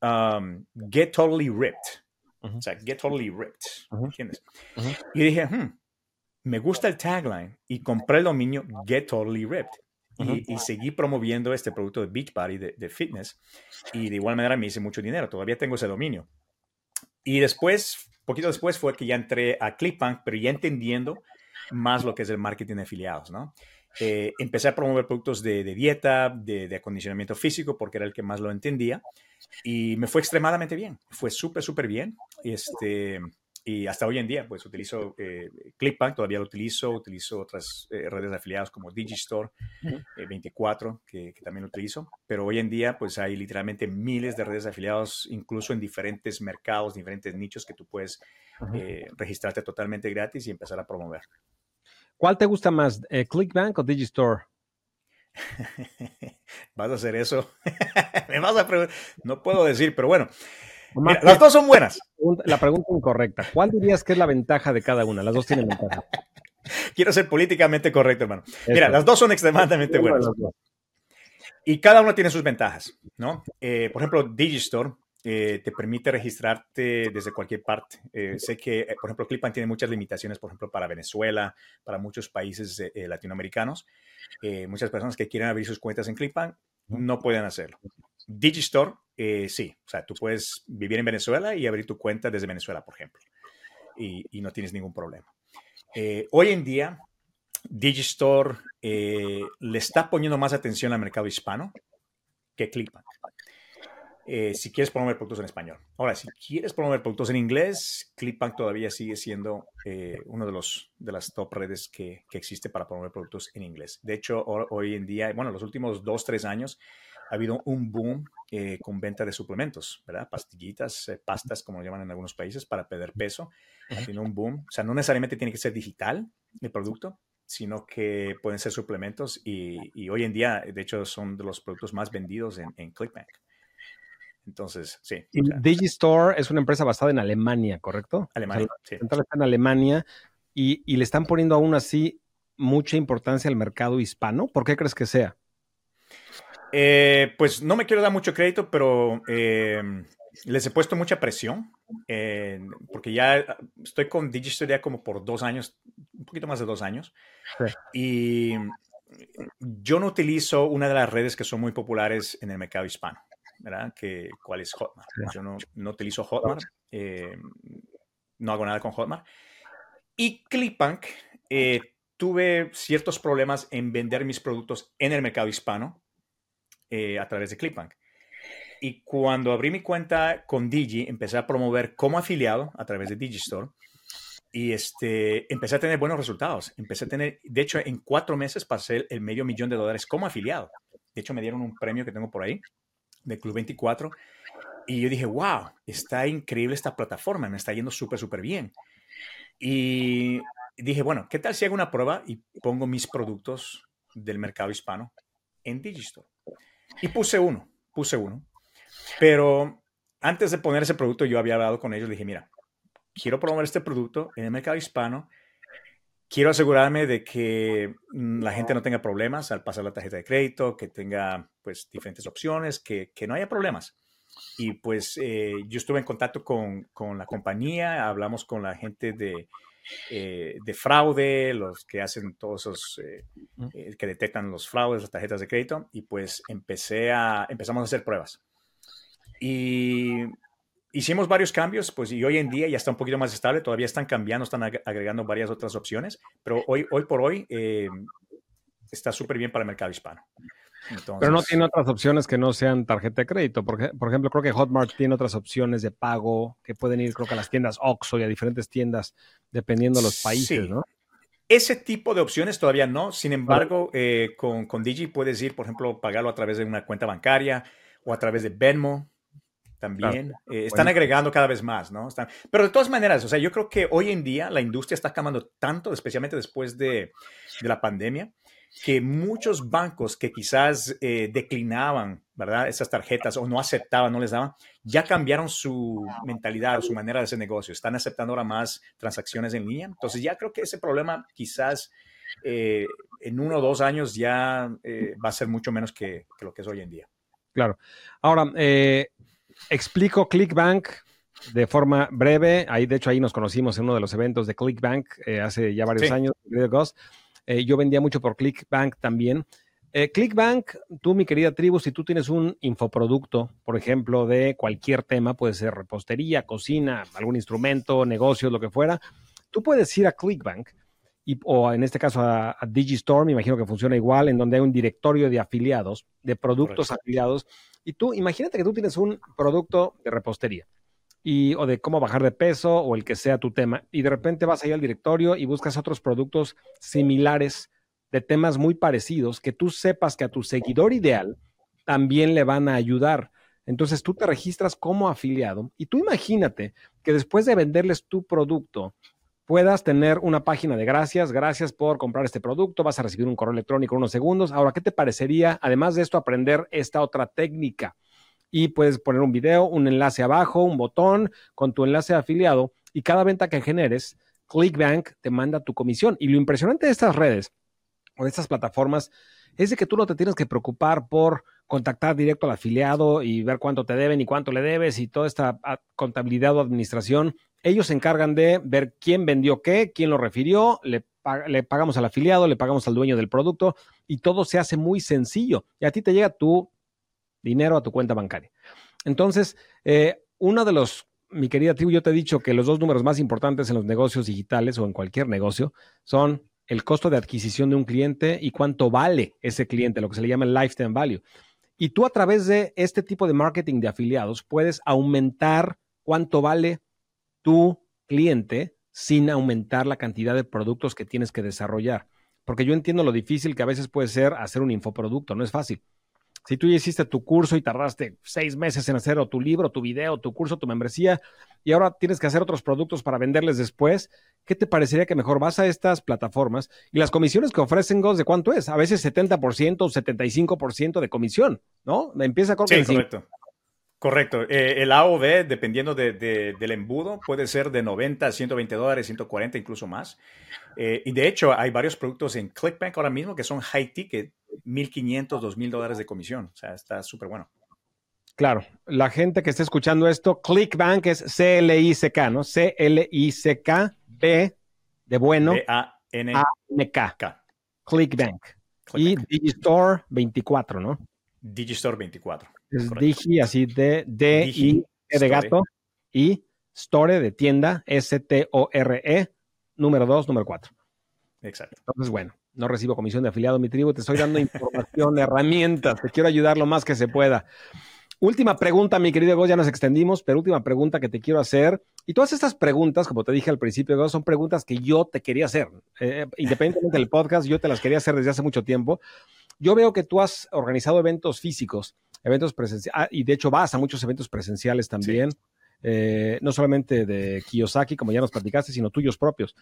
um, Get Totally Ripped. O sea, Get Totally Ripped. ¿Entiendes? Y dije, hmm, me gusta el tagline y compré el dominio Get Totally Ripped y, seguí promoviendo este producto de Beachbody de, de fitness y de igual manera me hice mucho dinero, todavía tengo ese dominio. Y después, poquito después fue que ya entré a ClickBank, pero ya entendiendo más lo que es el marketing de afiliados, ¿no? Eh, empecé a promover productos de, de dieta, de, de, acondicionamiento físico, porque era el que más lo entendía, y me fue extremadamente bien, fue súper, súper bien. Este, y hasta hoy en día, pues utilizo eh, Clickbank, todavía lo utilizo, utilizo otras eh, redes de afiliados como Digistore 24, eh, que, también lo utilizo, pero hoy en día, pues hay literalmente miles de redes de afiliados, incluso en diferentes mercados, diferentes nichos que tú puedes registrarte totalmente gratis y empezar a promover. ¿Cuál te gusta más, Clickbank o Digistore? ¿Vas a hacer eso? Me vas a preguntar. No puedo decir, pero bueno. Las dos son buenas. La pregunta incorrecta. ¿Cuál dirías que es la ventaja de cada una? Las dos tienen ventaja. Quiero ser políticamente correcto, hermano. Mira, las dos son extremadamente buenas. Y cada una tiene sus ventajas, ¿no? Eh, por ejemplo, Digistore eh, te permite registrarte desde cualquier parte. Eh, sé que, por ejemplo, Clipbank tiene muchas limitaciones, por ejemplo, para Venezuela, para muchos países latinoamericanos. muchas personas que quieren abrir sus cuentas en Clipbank no pueden hacerlo. Digistore, sí. O sea, tú puedes vivir en Venezuela y abrir tu cuenta desde Venezuela, por ejemplo. y no tienes ningún problema. hoy en día, Digistore eh, le está poniendo más atención al mercado hispano que Clickbank. Eh, si quieres promover productos en español. Ahora, si quieres promover productos en inglés, Clickbank todavía sigue siendo eh, uno de, de las top redes que, que, existe para promover productos en inglés. De hecho, hoy en día, bueno, los últimos dos, tres años, ha habido un boom con venta de suplementos, ¿verdad? Pastillitas, pastas, como lo llaman en algunos países, para perder peso. Ha tenido un boom. O sea, no necesariamente tiene que ser digital el producto, sino que pueden ser suplementos y, hoy en día, de hecho, son de los productos más vendidos en, en Clickbank. Entonces, sí. Digistore es una empresa basada en Alemania, ¿correcto? Alemania, sí. Está en Alemania y, le están poniendo aún así mucha importancia al mercado hispano. ¿Por qué crees que sea? Eh, pues no me quiero dar mucho crédito, pero eh, les he puesto mucha presión, porque ya estoy con Digistore ya como por dos años, un poquito más de dos años, y yo no utilizo una de las redes que son muy populares en el mercado hispano, ¿verdad? Que, ¿Cuál es Hotmart? Yo no, no utilizo Hotmart, eh, no hago nada con Hotmart. Y Clickbank, eh, tuve ciertos problemas en vender mis productos en el mercado hispano eh, a través de Clickbank. Y cuando abrí mi cuenta con Digi, empecé a promover como afiliado a través de Digistore. Y este, empecé a tener buenos resultados. Empecé a tener, de hecho, en cuatro meses pasé el medio millón de dólares como afiliado. De hecho, me dieron un premio que tengo por ahí, de Club 24. Y yo dije, wow, está increíble esta plataforma, me está yendo súper, súper bien. Y dije, bueno, ¿qué tal si hago una prueba y pongo mis productos del mercado hispano en Digistore? Y puse uno, puse uno. Pero antes de poner ese producto, yo había hablado con ellos. dije, mira, quiero promover este producto en el mercado hispano. Quiero asegurarme de que mm, la gente no tenga problemas al pasar la tarjeta de crédito, que tenga pues diferentes opciones, que, que no haya problemas. Y pues eh, yo estuve en contacto con, con, la compañía, hablamos con la gente de, eh, de fraude, los que hacen todos esos, eh, que detectan los fraudes, las tarjetas de crédito, y pues empecé a, empezamos a hacer pruebas. Y hicimos varios cambios, pues y hoy en día ya está un poquito más estable, todavía están cambiando, están agregando varias otras opciones, pero hoy, hoy por hoy eh, está súper bien para el mercado hispano. Pero no tiene otras opciones que no sean tarjeta de crédito. Porque, por ejemplo, creo que Hotmart tiene otras opciones de pago que pueden ir, creo que a las tiendas Oxxo y a diferentes tiendas, dependiendo de los países, ¿no? Ese tipo de opciones todavía no. Sin embargo, eh, con, con Digi puedes ir, por ejemplo, pagarlo a través de una cuenta bancaria o a través de Venmo también. Eh, están agregando cada vez más, ¿no? Están, pero de todas maneras, o sea, yo creo que hoy en día la industria está cambiando tanto, especialmente después de, de la pandemia, que muchos bancos que quizás eh, declinaban, ¿verdad? Esas tarjetas o no aceptaban, no les daban, ya cambiaron su mentalidad, su manera de hacer negocio. Están aceptando ahora más transacciones en línea. Entonces ya creo que ese problema quizás eh, en uno o dos años ya va a ser mucho menos que, que, lo que es hoy en día. Claro. Ahora, eh, explico ClickBank de forma breve. Ahí, de hecho, ahí nos conocimos en uno de los eventos de ClickBank eh, hace ya varios años. Eh, yo vendía mucho por ClickBank también. Eh, ClickBank, tú, mi querida tribu, si tú tienes un infoproducto, por ejemplo, de cualquier tema, puede ser repostería, cocina, algún instrumento, negocios, lo que fuera, tú puedes ir a ClickBank y, o en este caso a, Digistore, me imagino que funciona igual, en donde hay un directorio de afiliados, de productos afiliados y tú, imagínate que tú tienes un producto de repostería y, o de cómo bajar de peso o el que sea tu tema, y de repente vas ahí al directorio y buscas otros productos similares de temas muy parecidos que tú sepas que a tu seguidor ideal también le van a ayudar. Entonces tú te registras como afiliado y tú imagínate que después de venderles tu producto puedas tener una página de gracias, gracias por comprar este producto, vas a recibir un correo electrónico en unos segundos. Ahora, ¿qué te parecería, además de esto, aprender esta otra técnica? Y puedes poner un video, un enlace abajo, un botón con tu enlace de afiliado y cada venta que generes, ClickBank te manda tu comisión. Y lo impresionante de estas redes o de estas plataformas es de que tú no te tienes que preocupar por contactar directo al afiliado y ver cuánto te deben y cuánto le debes y toda esta ah, contabilidad o administración. Ellos se encargan de ver quién vendió qué, quién lo refirió, le, pagamos al afiliado, le pagamos al dueño del producto y todo se hace muy sencillo. Y a ti te llega tu dinero a tu cuenta bancaria. Entonces, eh, uno de los, mi querida tribu, yo te he dicho que los dos números más importantes en los negocios digitales o en cualquier negocio son el costo de adquisición de un cliente y cuánto vale ese cliente, lo que se le llama el lifetime value. Y tú a través de este tipo de marketing de afiliados puedes aumentar cuánto vale tu cliente sin aumentar la cantidad de productos que tienes que desarrollar. Porque yo entiendo lo difícil que a veces puede ser hacer un infoproducto, no es fácil. Si tú ya hiciste tu curso y tardaste seis meses en hacer tu libro, tu video, tu curso, tu membresía, y ahora tienes que hacer otros productos para venderles después, ¿qué te parecería que mejor vas a estas plataformas y las comisiones que ofrecen Ghost de cuánto es? A veces 70% o 75% de comisión, ¿no? Empieza con... Sí, correcto. Correcto. Eh, el AOV, dependiendo del embudo, puede ser de 90 a 120 dólares, 140, incluso más. Eh, y de hecho, hay varios productos en ClickBank ahora mismo que son high ticket, 1.500, 2.000 dólares de comisión. O sea, está súper bueno. Claro, la gente que esté escuchando esto, ClickBank es C-L-I-C-K, ¿no? C-L-I-C-K, B de bueno, A-N-K. Clickbank. Y Digistore 24, ¿no? Digistore 24. Es Digi, así de D, I, e de gato, y Store de tienda, S-T-O-R-E, número 2, número 4. Exacto. Entonces, bueno, no recibo comisión de afiliado mi tribu, te estoy dando información, herramientas, te quiero ayudar lo más que se pueda. Última pregunta, mi querido Go, ya nos extendimos, pero última pregunta que te quiero hacer. Y todas estas preguntas, como te dije al principio, son preguntas que yo te quería hacer. Eh, independientemente del podcast, yo te las quería hacer desde hace mucho tiempo. Yo veo que tú has organizado eventos físicos, eventos presenciales, ah, y de hecho vas a muchos eventos presenciales también, eh, no solamente de Kiyosaki, como ya nos platicaste, sino tuyos propios.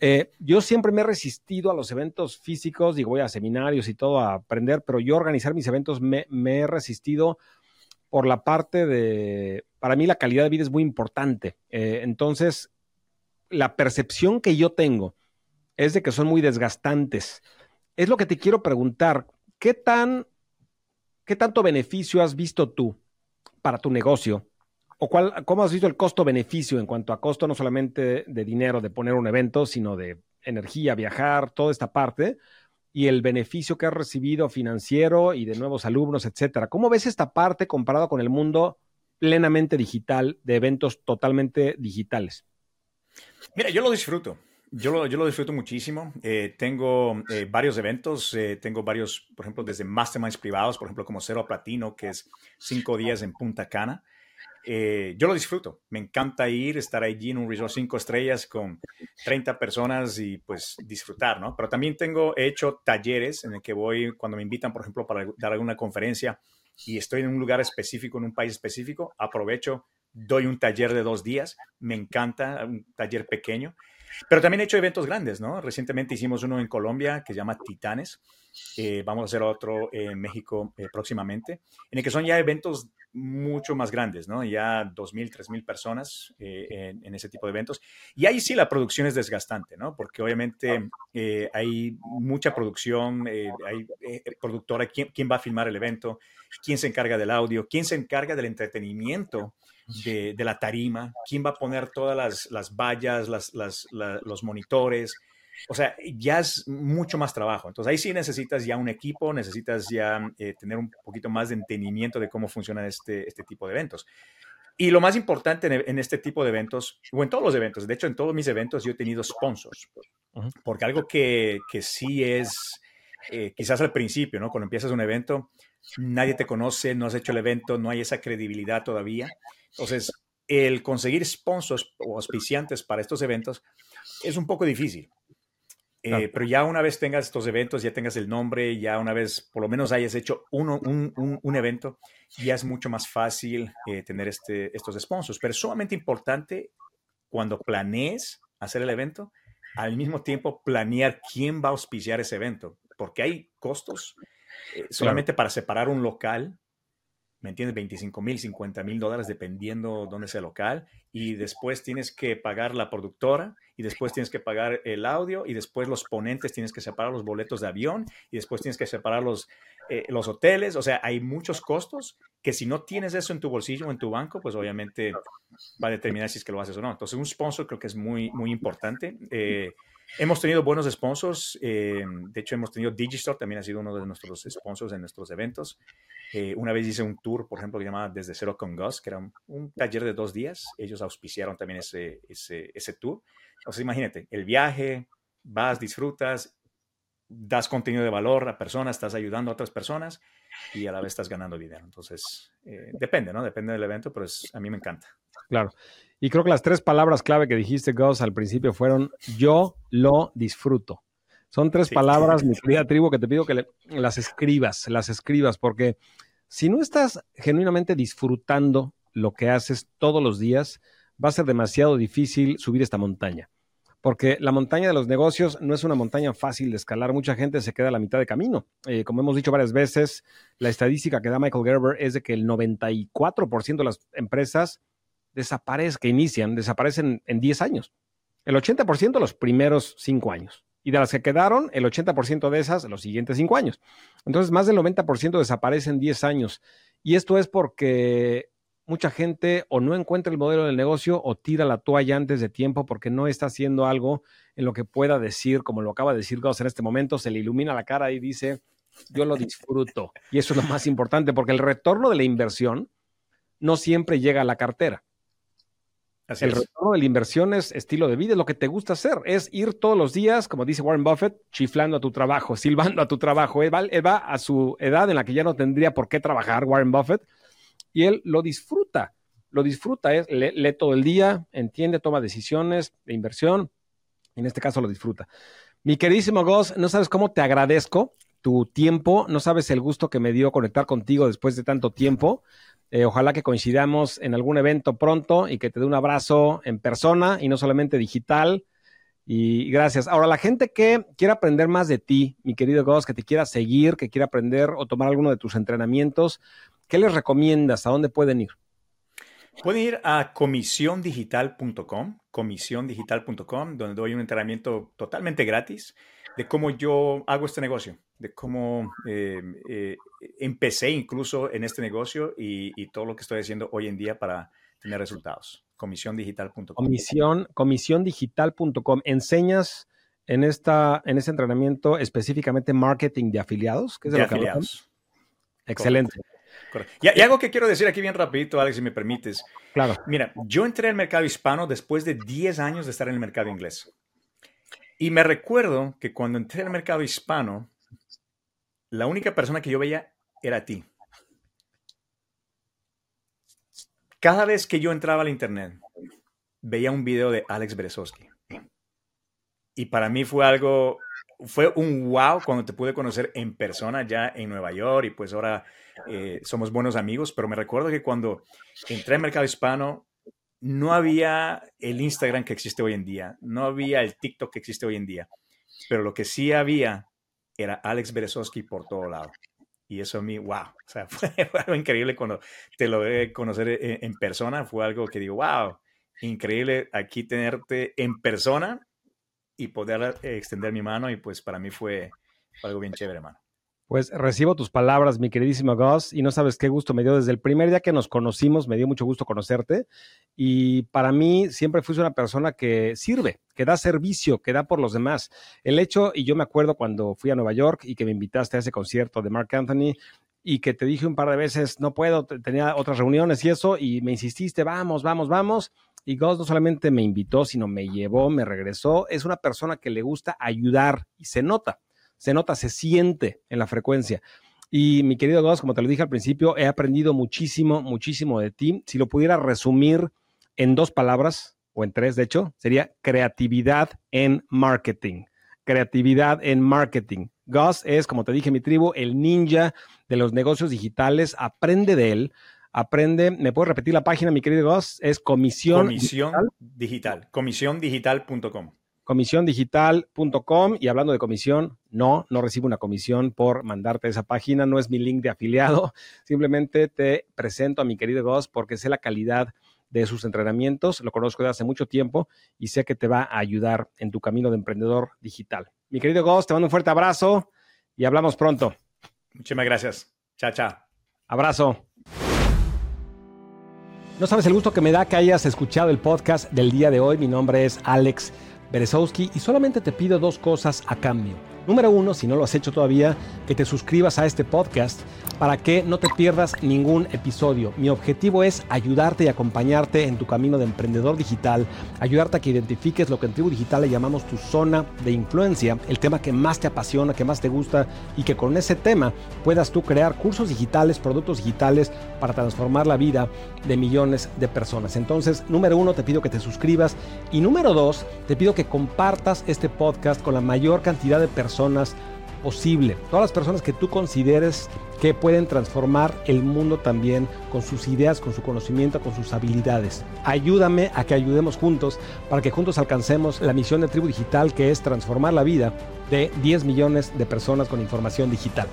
Eh, yo siempre me he resistido a los eventos físicos, digo, voy a seminarios y todo a aprender, pero yo organizar mis eventos me, he resistido por la parte de, para mí la calidad de vida es muy importante. Eh, entonces, la percepción que yo tengo es de que son muy desgastantes. Es lo que te quiero preguntar, ¿qué tan, qué tanto beneficio has visto tú para tu negocio? ¿O cuál, cómo has visto el costo-beneficio en cuanto a costo no solamente de dinero de poner un evento, sino de energía, viajar, toda esta parte? y el beneficio que has recibido financiero y de nuevos alumnos, etcétera. ¿Cómo ves esta parte comparado con el mundo plenamente digital de eventos totalmente digitales? Mira, yo lo disfruto. Yo lo, yo lo disfruto muchísimo. Eh, tengo eh, varios eventos, eh, tengo varios, por ejemplo, desde masterminds privados, por ejemplo, como Cero Platino, que es cinco días en Punta Cana. Eh, yo lo disfruto. Me encanta ir, estar allí en un resort cinco estrellas con 30 personas y pues disfrutar, ¿no? Pero también tengo, he hecho talleres en el que voy cuando me invitan, por ejemplo, para dar alguna conferencia y estoy en un lugar específico, en un país específico, aprovecho, doy un taller de dos días. Me encanta, un taller pequeño. Pero también he hecho eventos grandes, ¿no? Recientemente hicimos uno en Colombia que se llama Titanes. Eh, vamos a hacer otro en México eh, próximamente, en el que son ya eventos mucho más grandes, ¿no? Ya 2.000, 3.000 personas eh, en, ese tipo de eventos. Y ahí sí la producción es desgastante, ¿no? Porque obviamente hay mucha producción, hay productora, ¿quién, ¿quién, va a filmar el evento? ¿Quién se encarga del audio? ¿Quién se encarga del entretenimiento de, la tarima, quién va a poner todas las vallas, los monitores. O sea, ya es mucho más trabajo. Entonces ahí sí necesitas ya un equipo, necesitas ya eh, tener un poquito más de entendimiento de cómo funciona este, este tipo de eventos. Y lo más importante en, este tipo de eventos, o en todos los eventos, de hecho en todos mis eventos yo he tenido sponsors, porque algo que, que sí es, eh, quizás al principio, ¿no? Cuando empiezas un evento, nadie te conoce, no has hecho el evento, no hay esa credibilidad todavía. Entonces, el conseguir sponsors o auspiciantes para estos eventos es un poco difícil. Eh, pero ya una vez tengas estos eventos, ya tengas el nombre, ya una vez por lo menos hayas hecho uno, un, un, evento, ya es mucho más fácil eh, tener este, estos sponsors. Pero es sumamente importante cuando planees hacer el evento, al mismo tiempo planear quién va a auspiciar ese evento, porque hay costos eh, solamente para separar un local ¿me entiendes? 25 mil, 50 mil dólares dependiendo dónde sea el local. Y después tienes que pagar la productora y después tienes que pagar el audio y después los ponentes tienes que separar los boletos de avión y después tienes que separar los, eh, los hoteles. O sea, hay muchos costos que si no tienes eso en tu bolsillo o en tu banco, pues obviamente va a determinar si es que lo haces o no. Entonces, un sponsor creo que es muy, muy importante. Eh, Hemos tenido buenos sponsors. Eh, de hecho, hemos tenido Digistore, también ha sido uno de nuestros sponsors en nuestros eventos. Eh, una vez hice un tour, por ejemplo, que llamaba Desde Cero con Gus, que era un, taller de dos días. Ellos auspiciaron también ese, ese, ese tour. Entonces, imagínate, el viaje, vas, disfrutas, das contenido de valor a personas, estás ayudando a otras personas y a la vez estás ganando dinero. Entonces, eh, depende, ¿no? Depende del evento, pero a mí me encanta. Claro. Y creo que las tres palabras clave que dijiste, Gus, al principio fueron yo lo disfruto. Son tres palabras, mi querida tribu, que te pido que las escribas, las escribas, porque si no estás genuinamente disfrutando lo que haces todos los días, va a ser demasiado difícil subir esta montaña. Porque la montaña de los negocios no es una montaña fácil de escalar. Mucha gente se queda a la mitad de camino. Eh, como hemos dicho varias veces, la estadística que da Michael Gerber es de que el 94% de las empresas desaparece, que inician, desaparecen en 10 años. El 80% los primeros 5 años. Y de las que quedaron, el 80% de esas los siguientes 5 años. Entonces, más del 90% desaparecen en 10 años. Y esto es porque mucha gente o no encuentra el modelo del negocio o tira la toalla antes de tiempo porque no está haciendo algo en lo que pueda decir, como lo acaba de decir Gauss en este momento, se le ilumina la cara y dice, yo lo disfruto. Y eso es lo más importante porque el retorno de la inversión no siempre llega a la cartera el retorno de la inversión es estilo de vida, es lo que te gusta hacer, es ir todos los días, como dice Warren Buffett, chiflando a tu trabajo, silbando a tu trabajo. Él va, a su edad en la que ya no tendría por qué trabajar Warren Buffett y él lo disfruta, lo disfruta, es, lee, todo el día, entiende, toma decisiones de inversión, en este caso lo disfruta. Mi queridísimo Goss, no sabes cómo te agradezco tu tiempo, no sabes el gusto que me dio conectar contigo después de tanto tiempo. Eh, ojalá que coincidamos en algún evento pronto y que te dé un abrazo en persona y no solamente digital. Y gracias. Ahora, la gente que quiera aprender más de ti, mi querido Ghost, que te quiera seguir, que quiera aprender o tomar alguno de tus entrenamientos, ¿qué les recomiendas? ¿A dónde pueden ir? Pueden ir a comisiondigital.com, comisiondigital.com, donde doy un entrenamiento totalmente gratis de cómo yo hago este negocio, de cómo eh, eh, empecé incluso en este negocio y, todo lo que estoy haciendo hoy en día para tener resultados. Comisiondigital.com. Comisión, comisiondigital.com. ¿Enseñas en, esta, en este entrenamiento específicamente marketing de afiliados? ¿Qué es de, afiliados. Excelente. Y, algo que quiero decir aquí bien rapidito, Alex, si me permites. Claro. Mira, yo entré al mercado hispano después de 10 años de estar en el mercado inglés. Y me recuerdo que cuando entré al mercado hispano, la única persona que yo veía era a ti. Cada vez que yo entraba al internet, veía un video de Alex Berezowski. Y para mí fue algo, fue un wow cuando te pude conocer en persona ya en Nueva York y pues ahora eh, somos buenos amigos, pero me recuerdo que cuando entré al mercado hispano, no había el Instagram que existe hoy en día, no había el TikTok que existe hoy en día, pero lo que sí había era Alex Berezowski por todo lado. Y eso a mí, wow, o fue, algo increíble cuando te lo de conocer en, en, persona, fue algo que digo, wow, increíble aquí tenerte en persona y poder extender mi mano y pues para mí fue algo bien chévere, hermano. Pues recibo tus palabras, mi queridísimo Gus, y no sabes qué gusto me dio desde el primer día que nos conocimos, me dio mucho gusto conocerte. Y para mí siempre fuiste una persona que sirve, que da servicio, que da por los demás. El hecho, y yo me acuerdo cuando fui a Nueva York y que me invitaste a ese concierto de Mark Anthony y que te dije un par de veces, no puedo, tenía otras reuniones y eso, y me insististe, vamos, vamos, vamos. Y Gus no solamente me invitó, sino me llevó, me regresó. Es una persona que le gusta ayudar y se nota se nota, se siente en la frecuencia. Y mi querido Goss, como te lo dije al principio, he aprendido muchísimo, muchísimo de ti. Si lo pudiera resumir en dos palabras, o en tres, de hecho, sería creatividad en marketing. Creatividad en marketing. Gus es, como te dije, mi tribu, el ninja de los negocios digitales. Aprende de él, Aprende, ¿me puedes repetir la página, mi querido Gus? Es comisión, comisión digital. Comisiondigital.com. Comisiondigital.com y hablando de comisión, no, no recibo una comisión por mandarte esa página, no es mi link de afiliado, simplemente te presento a mi querido Gus porque sé la calidad de sus entrenamientos, lo conozco de hace mucho tiempo y sé que te va a ayudar en tu camino de emprendedor digital. Mi querido Ghost, te mando un fuerte abrazo y hablamos pronto. Muchísimas gracias. Chao, chao. Abrazo. No sabes el gusto que me da que hayas escuchado el podcast del día de hoy. Mi nombre es Alex Berezowski y solamente te pido dos cosas a cambio. Número uno, si no lo has hecho todavía, que te suscribas a este podcast para que no te pierdas ningún episodio. Mi objetivo es ayudarte y acompañarte en tu camino de emprendedor digital, ayudarte a que identifiques lo que en Tribu Digital le llamamos tu zona de influencia, el tema que más te apasiona, que más te gusta y que con ese tema puedas tú crear cursos digitales, productos digitales para transformar la vida de millones de personas. Entonces, número uno, te pido que te suscribas y número dos, te pido que compartas este podcast con la mayor cantidad de posible. Todas las personas que tú consideres que pueden transformar el mundo también con sus ideas, con su conocimiento, con sus habilidades. Ayúdame a que ayudemos juntos para que juntos alcancemos la misión de Tribu Digital que es transformar la vida de 10 millones de personas con información digital.